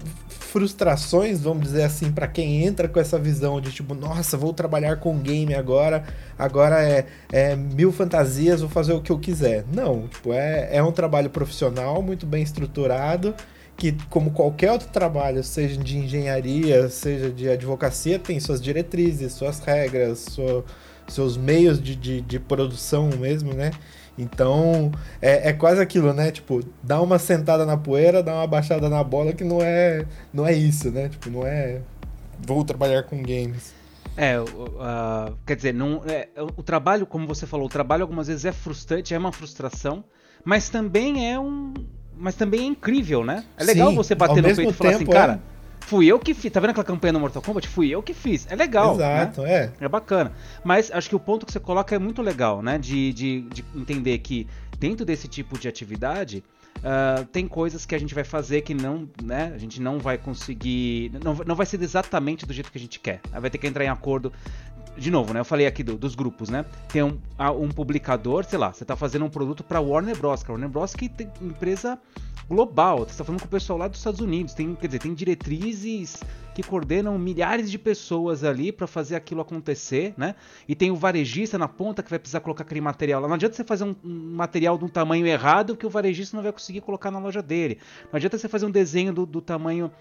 frustrações, vamos dizer assim, para quem entra com essa visão de tipo, nossa, vou trabalhar com game agora, agora é, é mil fantasias, vou fazer o que eu quiser. Não, tipo, é, é um trabalho profissional, muito bem estruturado, que como qualquer outro trabalho, seja de engenharia, seja de advocacia, tem suas diretrizes, suas regras, sua, seus meios de, de, de produção mesmo, né? Então, é, é, quase aquilo, né? Tipo, dá uma sentada na poeira, dá uma baixada na bola, que não é, não é isso, né? Tipo, não é. Vou trabalhar com games. É, uh, quer dizer, não, é, o trabalho, como você falou, o trabalho algumas vezes é frustrante, é uma frustração, mas também é um. Mas também é incrível, né? É legal Sim, você bater no peito e falar assim, cara. Fui eu que fiz. Tá vendo aquela campanha no Mortal Kombat? Fui eu que fiz. É legal. Exato, né? é. É bacana. Mas acho que o ponto que você coloca é muito legal, né? De, de, de entender que dentro desse tipo de atividade. Uh, tem coisas que a gente vai fazer que não, né? A gente não vai conseguir, não, não vai ser exatamente do jeito que a gente quer. Vai ter que entrar em acordo. De novo, né? Eu falei aqui do, dos grupos, né? Tem um, um publicador, sei lá, você tá fazendo um produto para Warner Bros. Que a Warner Bros. que tem empresa global. Você está falando com o pessoal lá dos Estados Unidos. Tem, quer dizer, tem diretrizes que coordenam milhares de pessoas ali para fazer aquilo acontecer, né? E tem o varejista na ponta que vai precisar colocar aquele material lá. Não adianta você fazer um, um material de um tamanho errado que o varejista não vai conseguir colocar na loja dele. Não adianta você fazer um desenho do, do tamanho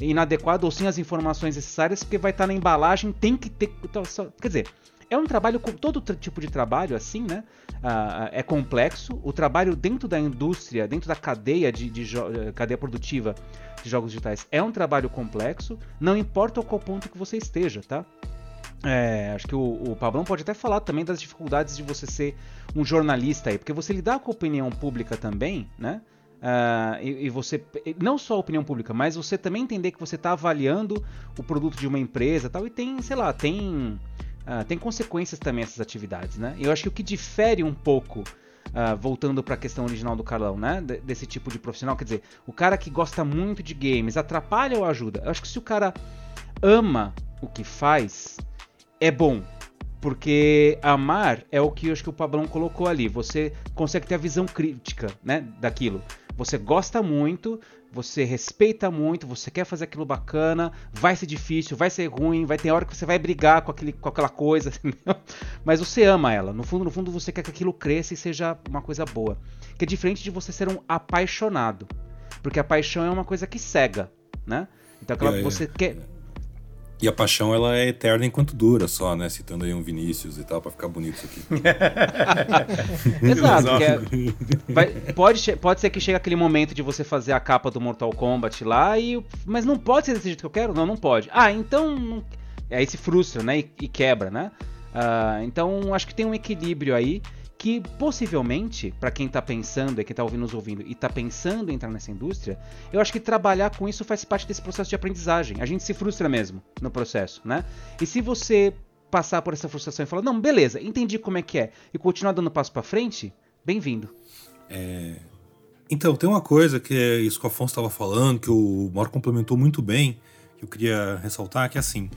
inadequado ou sem as informações necessárias, porque vai estar na embalagem, tem que ter. Então, quer dizer, é um trabalho, todo tipo de trabalho assim, né? Uh, é complexo. O trabalho dentro da indústria, dentro da cadeia de, de eh, cadeia produtiva de jogos digitais é um trabalho complexo. Não importa qual ponto que você esteja, tá? É, acho que o, o Pablão pode até falar também das dificuldades de você ser um jornalista aí, porque você lidar com a opinião pública também, né? Uh, e, e, você não só a opinião pública, mas você também entender que você está avaliando o produto de uma empresa, tal. E tem, sei lá, tem Uh, tem consequências também essas atividades, né? Eu acho que o que difere um pouco, uh, voltando para a questão original do Carlão, né? Desse tipo de profissional, quer dizer, o cara que gosta muito de games atrapalha ou ajuda? Eu acho que se o cara ama o que faz, é bom. Porque amar é o que eu acho que o Pablão colocou ali. Você consegue ter a visão crítica, né, daquilo. Você gosta muito, você respeita muito, você quer fazer aquilo bacana, vai ser difícil, vai ser ruim, vai ter hora que você vai brigar com, aquele, com aquela coisa, *laughs* entendeu? mas você ama ela. No fundo, no fundo, você quer que aquilo cresça e seja uma coisa boa. Que é diferente de você ser um apaixonado. Porque a paixão é uma coisa que cega, né? Então aquela, é, você é. quer e a paixão ela é eterna enquanto dura só, né? Citando aí um Vinícius e tal, para ficar bonito isso aqui. *laughs* *laughs* Exato. É, *laughs* vai, pode, pode ser que chegue aquele momento de você fazer a capa do Mortal Kombat lá, e, mas não pode ser desse jeito que eu quero? Não, não pode. Ah, então. Não, aí se frustra, né? E, e quebra, né? Uh, então acho que tem um equilíbrio aí que possivelmente, para quem está pensando e quem está ouvindo nos ouvindo e está pensando em entrar nessa indústria, eu acho que trabalhar com isso faz parte desse processo de aprendizagem. A gente se frustra mesmo no processo, né? E se você passar por essa frustração e falar, não, beleza, entendi como é que é, e continuar dando passo para frente, bem-vindo. É... Então, tem uma coisa que é isso que o Afonso estava falando, que o Mauro complementou muito bem, que eu queria ressaltar, que é assim,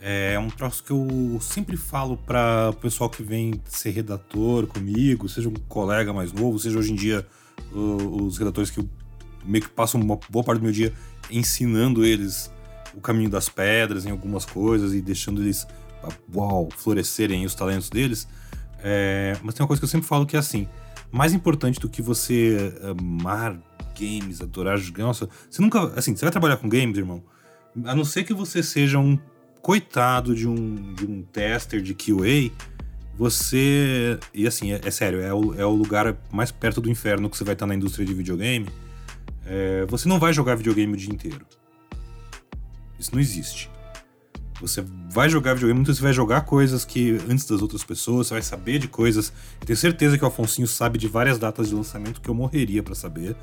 é um troço que eu sempre falo para o pessoal que vem ser redator comigo, seja um colega mais novo, seja hoje em dia os redatores que meio que passam uma boa parte do meu dia ensinando eles o caminho das pedras em algumas coisas e deixando eles uau, florescerem os talentos deles. É, mas tem uma coisa que eu sempre falo que é assim: mais importante do que você amar games, adorar jogar, nossa, você nunca, assim, você vai trabalhar com games, irmão, a não ser que você seja um coitado de um, de um tester de QA, você. E assim, é, é sério, é o, é o lugar mais perto do inferno que você vai estar na indústria de videogame. É, você não vai jogar videogame o dia inteiro. Isso não existe. Você vai jogar videogame, muitas vezes você vai jogar coisas que antes das outras pessoas, você vai saber de coisas. Eu tenho certeza que o Afonsinho sabe de várias datas de lançamento que eu morreria para saber.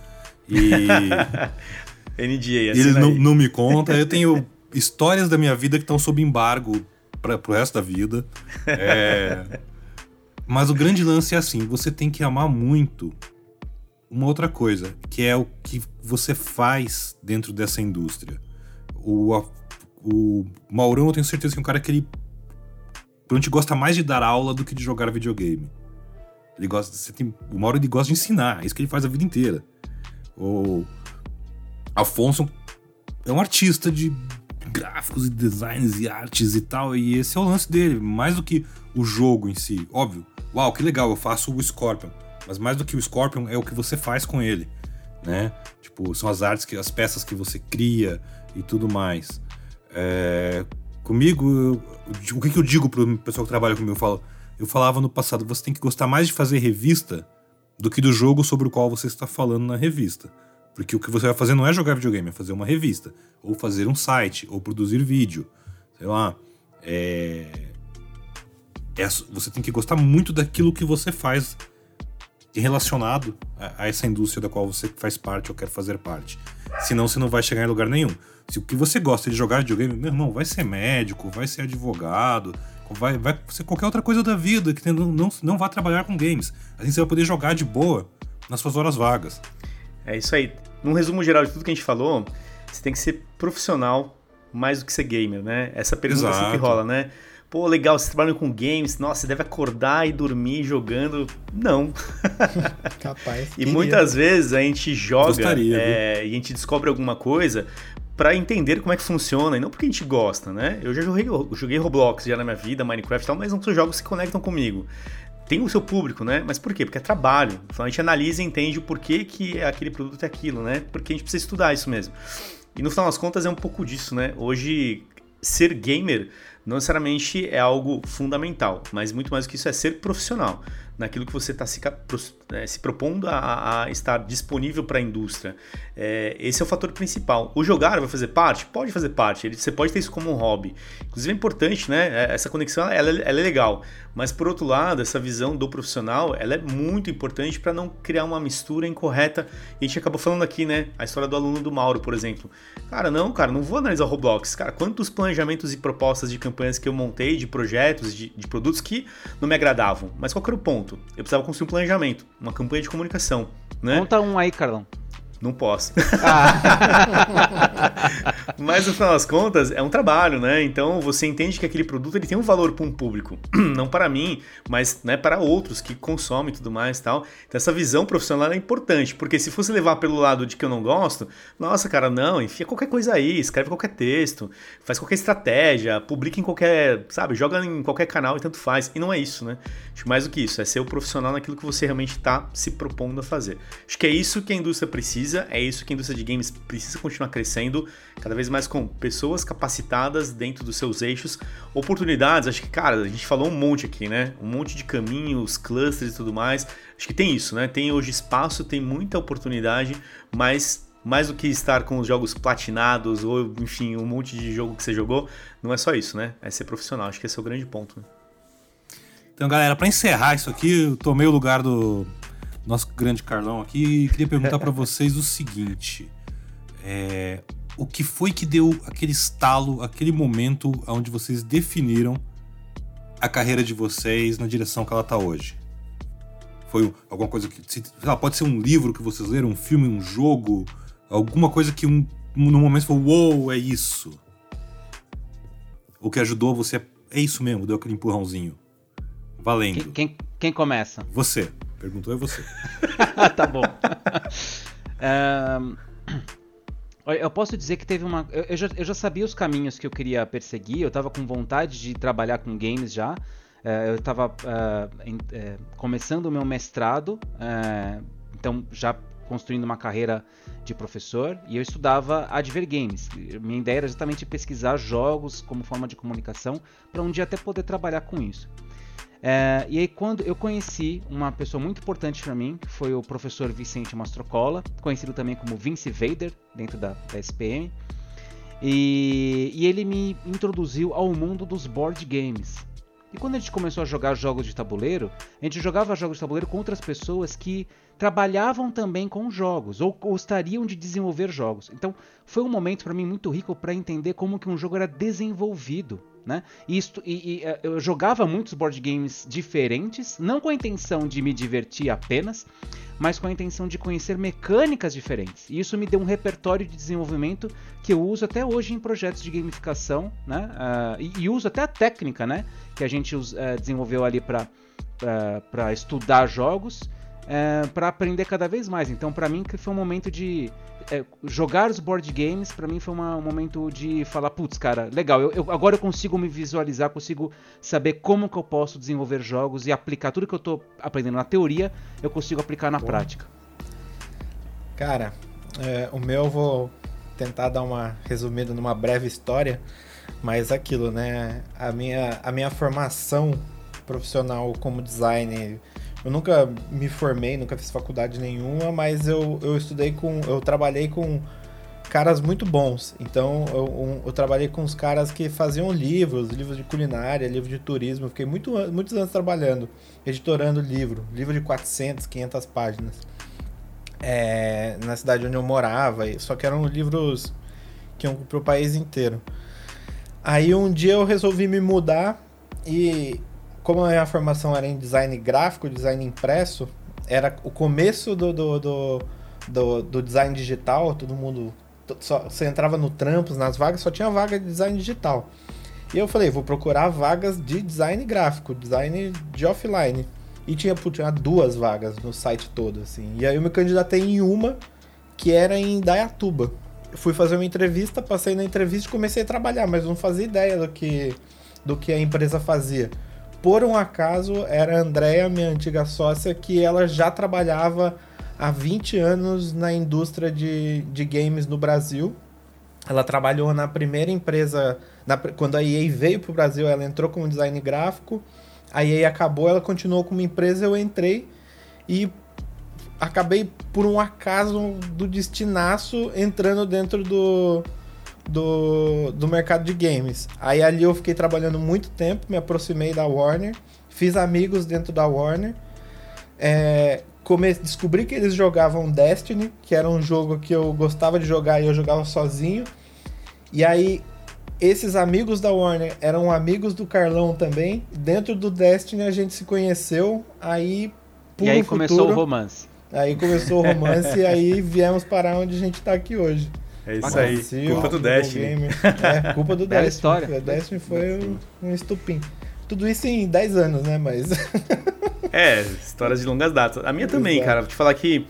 E. *laughs* NDA, assim Ele não, não, me conta. Eu tenho *laughs* histórias da minha vida que estão sob embargo para pro resto da vida. É... *laughs* Mas o grande lance é assim: você tem que amar muito uma outra coisa, que é o que você faz dentro dessa indústria. O, a, o Maurão, eu tenho certeza que é um cara que ele provavelmente gosta mais de dar aula do que de jogar videogame. Ele gosta, você tem, o Mauro ele gosta de ensinar, é isso que ele faz a vida inteira. O Afonso é um artista de gráficos e designs e artes e tal. E esse é o lance dele, mais do que o jogo em si. Óbvio, uau, que legal, eu faço o Scorpion. Mas mais do que o Scorpion é o que você faz com ele, né? Tipo, são as artes, que, as peças que você cria e tudo mais. É, comigo, o que, que eu digo pro pessoal que trabalha comigo? Eu, falo, eu falava no passado, você tem que gostar mais de fazer revista do que do jogo sobre o qual você está falando na revista. Porque o que você vai fazer não é jogar videogame, é fazer uma revista, ou fazer um site, ou produzir vídeo. Sei lá. É... É, você tem que gostar muito daquilo que você faz relacionado a, a, essa indústria da qual você faz parte ou quer fazer parte. Senão você não vai chegar em lugar nenhum. Se o que você gosta de jogar videogame, meu irmão, vai ser médico, vai ser advogado, vai, vai ser qualquer outra coisa da vida que não, não, não vá trabalhar com games. Assim você vai poder jogar de boa nas suas horas vagas. É isso aí. Num resumo geral de tudo que a gente falou, você tem que ser profissional mais do que ser gamer, né? Essa pergunta Exato. sempre rola, né? Pô, legal, você trabalha com games, nossa, você deve acordar e dormir jogando. Não. *laughs* Capaz. e muitas vezes a gente joga Gostaria, é, e a gente descobre alguma coisa para entender como é que funciona e não porque a gente gosta, né? Eu já joguei, joguei Roblox já na minha vida, Minecraft e tal, mas não são jogos que se conectam comigo tem o seu público, né? Mas por quê? Porque é trabalho. Então a gente analisa e entende o porquê que aquele produto é aquilo, né? Porque a gente precisa estudar isso mesmo. E no final das contas é um pouco disso, né? Hoje, ser gamer não necessariamente é algo fundamental, mas muito mais do que isso é ser profissional naquilo que você está se, é, se, propondo a, a estar disponível para a indústria. É, esse é o fator principal. O jogar vai fazer parte? Pode fazer parte. Ele, você pode ter isso como um hobby. Inclusive é importante, né? É, essa conexão ela, ela é legal. Mas por outro lado, essa visão do profissional ela é muito importante para não criar uma mistura incorreta. E a gente acabou falando aqui, né? A história do aluno do Mauro, por exemplo. Cara, não, cara, não vou analisar o Roblox. Cara, quantos planejamentos e propostas de campanhas que eu montei, de projetos, de, de produtos que não me agradavam. Mas qual era o ponto? Eu precisava construir um planejamento, uma campanha de comunicação. Né? Conta um aí, Carlão. Não posso. Ah. *laughs* Mas no final das contas é um trabalho, né? Então você entende que aquele produto ele tem um valor para um público, *clears throat* não para mim, mas né, para outros que consomem e tudo mais e tal. Então essa visão profissional é importante, porque se fosse levar pelo lado de que eu não gosto, nossa, cara, não, enfia qualquer coisa aí, escreve qualquer texto, faz qualquer estratégia, publica em qualquer, sabe, joga em qualquer canal e tanto faz. E não é isso, né? Acho mais do que isso, é ser o profissional naquilo que você realmente está se propondo a fazer. Acho que é isso que a indústria precisa precisa, é isso que a indústria de games precisa continuar crescendo, cada vez mais com pessoas capacitadas dentro dos seus eixos, oportunidades, acho que, cara, a gente falou um monte aqui, né? Um monte de caminhos, clusters e tudo mais. Acho que tem isso, né? Tem hoje espaço, tem muita oportunidade, mas mais do que estar com os jogos platinados ou, enfim, um monte de jogo que você jogou, não é só isso, né? É ser profissional. Acho que esse é o grande ponto. Né? Então, galera, para encerrar isso aqui, eu tomei o lugar do nosso grande Carlão aqui queria perguntar para vocês o seguinte: é, o que foi que deu aquele estalo, aquele momento onde vocês definiram a carreira de vocês na direção que ela tá hoje? Foi alguma coisa que. Lá, pode ser um livro que vocês leram, um filme, um jogo, alguma coisa que um, no momento foi, uou, wow, é isso. O que ajudou você. É isso mesmo, deu aquele empurrãozinho. Valendo. Quem, quem, quem começa? Você. Perguntou é você. *laughs* tá bom. um, eu posso dizer que teve uma. Eu já, eu já sabia os caminhos que eu queria perseguir, eu estava com vontade de trabalhar com games já. É, eu estava uh, é, começando o meu mestrado, é, então já construindo uma carreira de professor, e eu estudava Adver Games. Minha ideia era justamente pesquisar jogos como forma de comunicação, para um dia até poder trabalhar com isso. É, e aí quando eu conheci uma pessoa muito importante para mim, que foi o professor Vicente Mastrocola, conhecido também como Vince Vader, dentro da, da SPM, e, e ele me introduziu ao mundo dos board games. E quando a gente começou a jogar jogos de tabuleiro, a gente jogava jogos de tabuleiro com outras pessoas que trabalhavam também com jogos ou gostariam de desenvolver jogos. Então, foi um momento para mim muito rico para entender como que um jogo era desenvolvido né? Isto, e, e, é, eu jogava muitos board games diferentes, não com a intenção de me divertir apenas, mas com a intenção de conhecer mecânicas diferentes. E isso me deu um repertório de desenvolvimento que eu uso até hoje em projetos de gamificação, né? Uh, e, e, uso até a técnica, né? Que a gente uh, desenvolveu ali para uh, estudar jogos é, para aprender cada vez mais. Então, para mim, foi um momento de é, jogar os board games. Para mim, foi uma, um momento de falar, putz, cara, legal. Eu, eu, agora eu consigo me visualizar, consigo saber como que eu posso desenvolver jogos e aplicar tudo que eu estou aprendendo na teoria, eu consigo aplicar na Bom. prática. Cara, é, o meu eu vou tentar dar uma resumida numa breve história, mas aquilo, né? A minha, a minha formação profissional como designer eu nunca me formei, nunca fiz faculdade nenhuma, mas eu, eu estudei com. Eu trabalhei com caras muito bons. Então eu, eu, trabalhei com os caras que faziam livros, livros de culinária, livros de turismo. Fiquei muito, muitos anos trabalhando, editorando livro, livro de 400, 500 páginas. É, na cidade onde eu morava, só que eram livros que iam pro país inteiro. Aí um dia eu resolvi me mudar e como a minha formação era em design gráfico, design impresso, era o começo do, do, do, do, do design digital, todo mundo. Só, você entrava no Trampos, nas vagas, só tinha vaga de design digital. E eu falei, vou procurar vagas de design gráfico, design de offline. E tinha, tinha duas vagas no site todo, assim. E aí eu me candidatei em uma, que era em Dayatuba. Fui fazer uma entrevista, passei na entrevista e comecei a trabalhar, mas não fazia ideia do que, do que a empresa fazia por um acaso, era a Andrea, minha antiga sócia, que ela já trabalhava há 20 anos na indústria de, de games no Brasil. Ela trabalhou na primeira empresa, na, quando a EA veio para o Brasil, ela entrou como design gráfico. A EA acabou, ela continuou como empresa, eu entrei e acabei, por um acaso do destinaço, entrando dentro do, do, do mercado de games. Aí ali eu fiquei trabalhando muito tempo, me aproximei da Warner, fiz amigos dentro da Warner. É, come, descobri que eles jogavam Destiny, que era um jogo que eu gostava de jogar e eu jogava sozinho. E aí esses amigos da Warner eram amigos do Carlão também. Dentro do Destiny a gente se conheceu, aí E aí começou o romance. Aí começou o romance e aí *laughs* viemos parar onde a gente está aqui hoje. É isso aí. culpa do Destiny. É, culpa do *laughs* Destiny. história. O Destiny foi um, um estupim. Tudo isso em 10 anos, né? Mas. *laughs* é, histórias de longas datas. A minha também, Exato. cara. Vou te falar que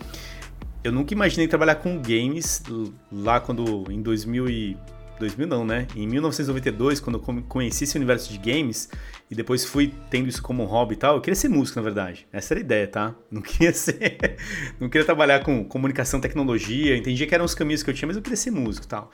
eu nunca imaginei trabalhar com games lá quando, em 2000 e 2000 não, né? Em 1992, quando eu conheci esse universo de games e depois fui tendo isso como um hobby e tal, eu queria ser músico, na verdade. Essa era a ideia, tá? Não queria *laughs* ser. não queria trabalhar com comunicação, tecnologia, entendia que eram os caminhos que eu tinha, mas eu queria ser músico e tal.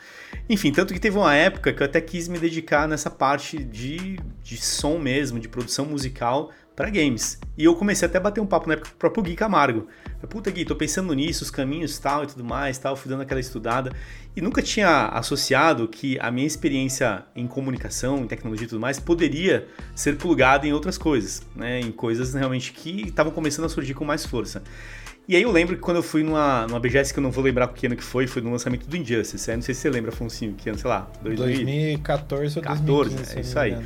Enfim, tanto que teve uma época que eu até quis me dedicar nessa parte de, de som mesmo, de produção musical para games. E eu comecei até a bater um papo na época com o próprio Gui Camargo. Puta Gui, tô pensando nisso, os caminhos tal e tudo mais, tal, fui dando aquela estudada. E nunca tinha associado que a minha experiência em comunicação, em tecnologia e tudo mais, poderia ser plugada em outras coisas, né? Em coisas realmente que estavam começando a surgir com mais força. E aí eu lembro que quando eu fui numa, numa BGS, que eu não vou lembrar que ano que foi, foi no lançamento do Injustice. Aí não sei se você lembra, Afonso, que ano, sei lá, 2014 ou 2014, 2015, é isso aí.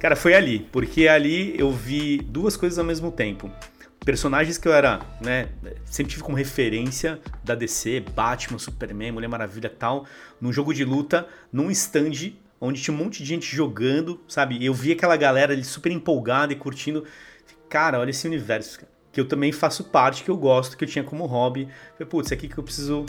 Cara, foi ali, porque ali eu vi duas coisas ao mesmo tempo. Personagens que eu era, né, sempre tive como referência da DC, Batman, Superman, Mulher Maravilha tal, num jogo de luta, num stand onde tinha um monte de gente jogando, sabe? Eu vi aquela galera ali super empolgada e curtindo. Cara, olha esse universo, que eu também faço parte, que eu gosto, que eu tinha como hobby. Falei, putz, é aqui que eu preciso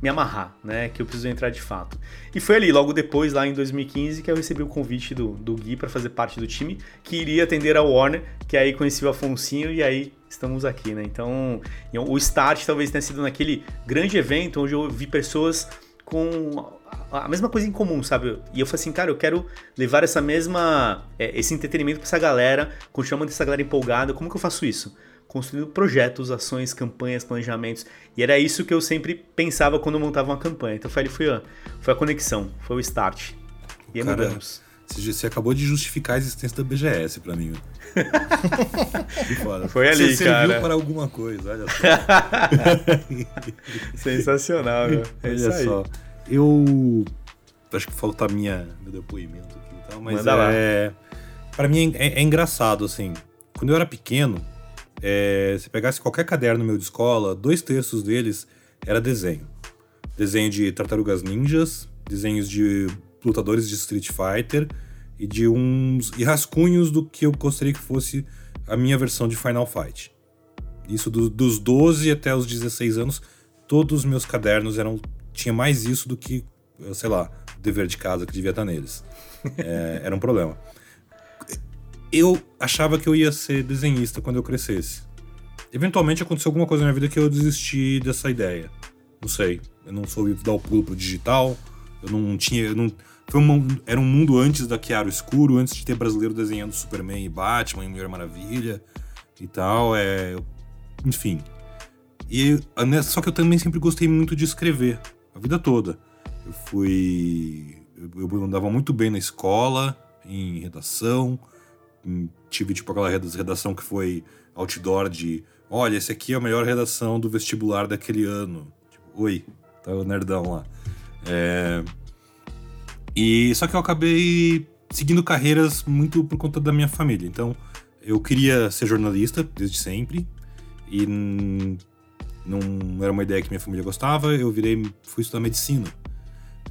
me amarrar, né? Que eu preciso entrar de fato. E foi ali, logo depois, lá em 2015, que eu recebi o convite do, do Gui para fazer parte do time, que iria atender a Warner, que aí conheci o Afonsinho e aí estamos aqui, né? Então, o start talvez tenha sido naquele grande evento onde eu vi pessoas com a mesma coisa em comum, sabe? E eu falei assim, cara, eu quero levar essa mesma, é, esse entretenimento para essa galera, continuar mantendo essa galera empolgada. Como que eu faço isso? Construindo projetos, ações, campanhas, planejamentos. E era isso que eu sempre pensava quando eu montava uma campanha. Então foi, foi, a, foi a conexão, foi o start. E aí Cara, mudamos. Você acabou de justificar a existência da BGS para mim. *laughs* Foi ali, você cara. serviu para alguma coisa, olha só. *laughs* Sensacional, meu. É olha só. Eu acho que falta minha meu depoimento aqui e tal, mas Manda é para mim é, é engraçado assim. Quando eu era pequeno, é, se pegasse qualquer caderno meu de escola, dois terços deles era desenho. Desenho de tartarugas ninjas, desenhos de lutadores de Street Fighter e de uns e rascunhos do que eu gostaria que fosse a minha versão de Final Fight. Isso do, dos 12 até os 16 anos, todos os meus cadernos eram tinha mais isso do que, sei lá, dever de casa que devia estar neles. É, era um problema eu achava que eu ia ser desenhista quando eu crescesse. Eventualmente aconteceu alguma coisa na minha vida que eu desisti dessa ideia. Não sei. Eu não soube dar o pulo pro digital. Eu não tinha. Eu não, foi um, era um mundo antes da Chiaro Escuro, antes de ter brasileiro desenhando Superman e Batman e Mulher Maravilha e tal. É, enfim. E, só que eu também sempre gostei muito de escrever, a vida toda. Eu fui. Eu andava muito bem na escola, em redação tive tipo aquela redação que foi outdoor de olha, esse aqui é a melhor redação do vestibular daquele ano. Tipo, oi, tá o nerdão lá. É... E só que eu acabei seguindo carreiras muito por conta da minha família. Então, eu queria ser jornalista desde sempre e não era uma ideia que minha família gostava. Eu virei, fui estudar medicina.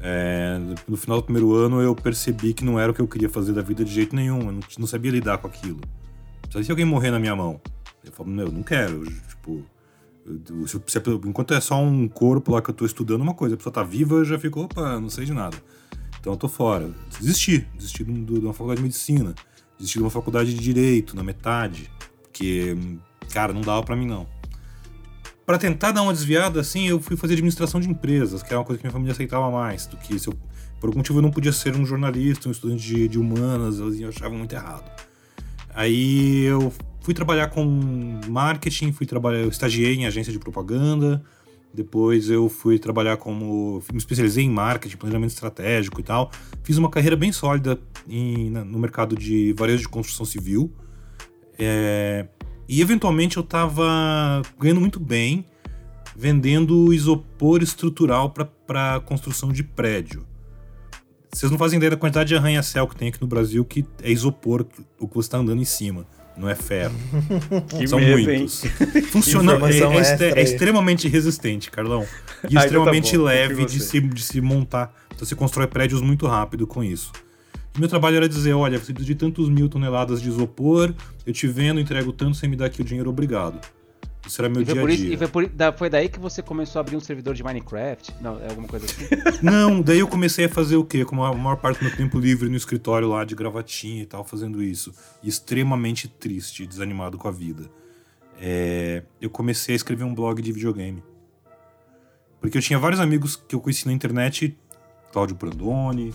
É, no final do primeiro ano eu percebi que não era o que eu queria fazer da vida de jeito nenhum. Eu não, não sabia lidar com aquilo. Só se alguém morrer na minha mão. Eu falo, não, eu não quero. Tipo, eu, se, se, enquanto é só um corpo lá que eu tô estudando uma coisa, a pessoa tá viva, eu já fico, opa, não sei de nada. Então eu tô fora. Desisti. Desisti de uma faculdade de medicina. Desisti de uma faculdade de direito, na metade. Porque, cara, não dava para mim não para tentar dar uma desviada, assim, eu fui fazer administração de empresas, que era uma coisa que minha família aceitava mais do que se eu, por algum motivo eu não podia ser um jornalista, um estudante de, de humanas, eles achavam muito errado. Aí eu fui trabalhar com marketing, fui trabalhar, eu estagiei em agência de propaganda, depois eu fui trabalhar como. me especializei em marketing, planejamento estratégico e tal. Fiz uma carreira bem sólida em, no mercado de varejo de construção civil. É, e eventualmente eu estava ganhando muito bem vendendo isopor estrutural para construção de prédio. Vocês não fazem ideia da quantidade de arranha-céu que tem aqui no Brasil que é isopor o que você está andando em cima, não é ferro. *laughs* São medo, muitos. Hein? Funciona, é, é, é, extremamente resistente, Carlão. E ah, extremamente então tá leve de se, de se montar. Então você constrói prédios muito rápido com isso. Meu trabalho era dizer: olha, você precisa de tantos mil toneladas de isopor, eu te vendo, entrego tanto, sem me dar aqui o dinheiro, obrigado. Isso era meu dia a dia. Isso, e foi, por, foi, daí que você começou a abrir um servidor de Minecraft? Não, é alguma coisa assim? *laughs* Não, daí eu comecei a fazer o quê? Com a maior parte do meu tempo livre no escritório lá, de gravatinha e tal, fazendo isso. E extremamente triste, desanimado com a vida. É, eu comecei a escrever um blog de videogame. Porque eu tinha vários amigos que eu conheci na internet, Cláudio Brandoni,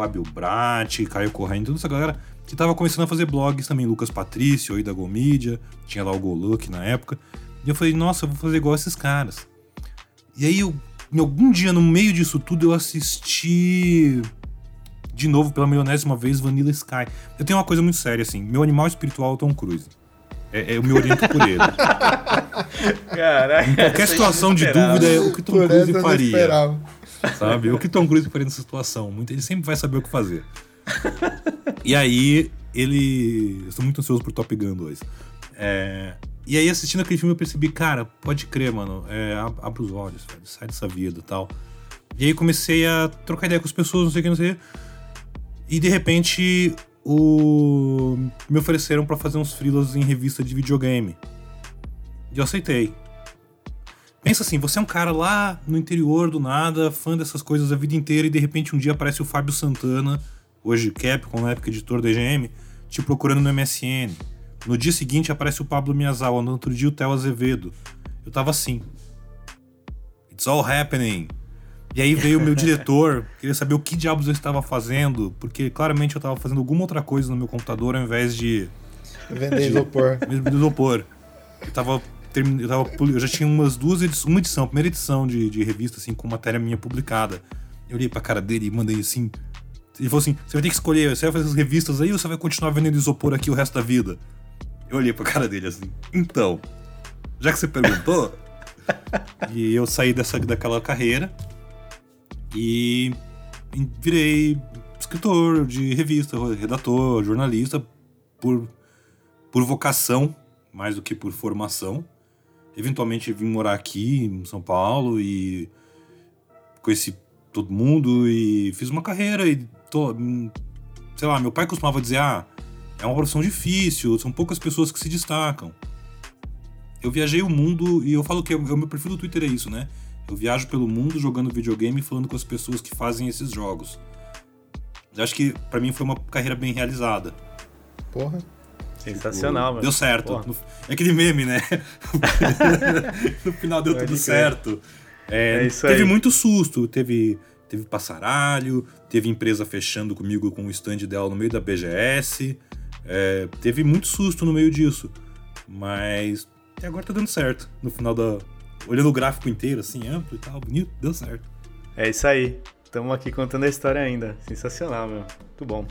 Fábio Bratti, Caio Corrêa, toda essa galera que tava começando a fazer blogs também, Lucas Patrício, aí da Gomídia, tinha lá o Goluk na época. E eu falei, nossa, eu vou fazer igual esses caras. E aí, eu, em algum dia, no meio disso tudo, eu assisti de novo, pela milionésima vez, Vanilla Sky. Eu tenho uma coisa muito séria, assim. Meu animal espiritual é o Tom Cruise. É, é, eu me oriento por ele. *laughs* Caraca, em qualquer situação de dúvida, é o que Tom Cruise faria. Sabe? O que Tom Cruise faria nessa situação. Ele sempre vai saber o que fazer. e aí, ele. Estou muito ansioso por Top Gun 2. É... E aí, assistindo aquele filme, eu percebi, cara, pode crer, mano. É, abre os olhos, velho, sai dessa vida e tal. E aí comecei a trocar ideia com as pessoas, não sei o que, não sei. E de repente, o... me ofereceram para fazer uns freelas em revista de videogame. E eu aceitei. Pensa assim, você é um cara lá no interior do nada, fã dessas coisas a vida inteira, e de repente um dia aparece o Fábio Santana, hoje Capcom, na época editor da EGM, te procurando no MSN. No dia seguinte aparece o Pablo Miyazawa, no outro dia o Theo Azevedo. Eu tava assim. It's all happening. E aí veio o meu *laughs* diretor, queria saber o que diabos eu estava fazendo, porque claramente eu estava fazendo alguma outra coisa no meu computador ao invés de. Vender isopor. Vender isopor. Eu tava, eu tava. Eu já tinha umas duas edições, uma edição, primeira edição de, de revista, assim, com matéria minha publicada. Eu olhei pra cara dele e mandei assim. Ele falou assim: você vai ter que escolher, você vai fazer as revistas aí ou você vai continuar vendendo isopor aqui o resto da vida? Eu olhei pra cara dele assim, então, já que você perguntou, *laughs* e eu saí dessa, daquela carreira e virei escritor de revista, redator, jornalista, por, por vocação, mais do que por formação. Eventualmente vim morar aqui em São Paulo e conheci todo mundo e fiz uma carreira e tô, sei lá, meu pai costumava dizer: "Ah, é uma profissão difícil, são poucas pessoas que se destacam". Eu viajei o mundo e eu falo que o meu perfil do Twitter é isso, né? Eu viajo pelo mundo jogando videogame e falando com as pessoas que fazem esses jogos. Eu acho que para mim foi uma carreira bem realizada. Porra. Sensacional, tipo, Deu certo. No, é aquele meme, né? *laughs* no final deu tudo certo. É, é teve aí. muito susto, teve, teve passaralho, teve empresa fechando comigo com o stand dela no meio da BGS. É, teve muito susto no meio disso. Mas até agora tá dando certo. No final da, olhando o gráfico inteiro, assim, amplo e tal, bonito, deu certo. É isso aí. Estamos aqui contando a história ainda. Sensacional, meu. Muito bom.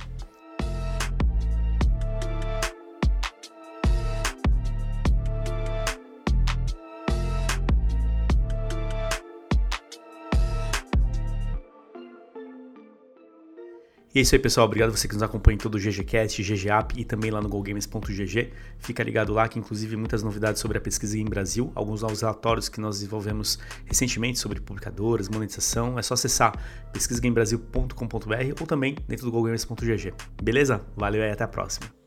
E é isso aí, pessoal. Obrigado você que nos acompanha em todo o GGCast, GGApp e também lá no GoGames.gg. Fica ligado lá que, inclusive, muitas novidades sobre a pesquisa em Brasil, alguns novos relatórios que nós desenvolvemos recentemente sobre publicadoras, monetização. É só acessar pesquisagamebrasil.com.br ou também dentro do GoGames.gg. Beleza? Valeu e até a próxima.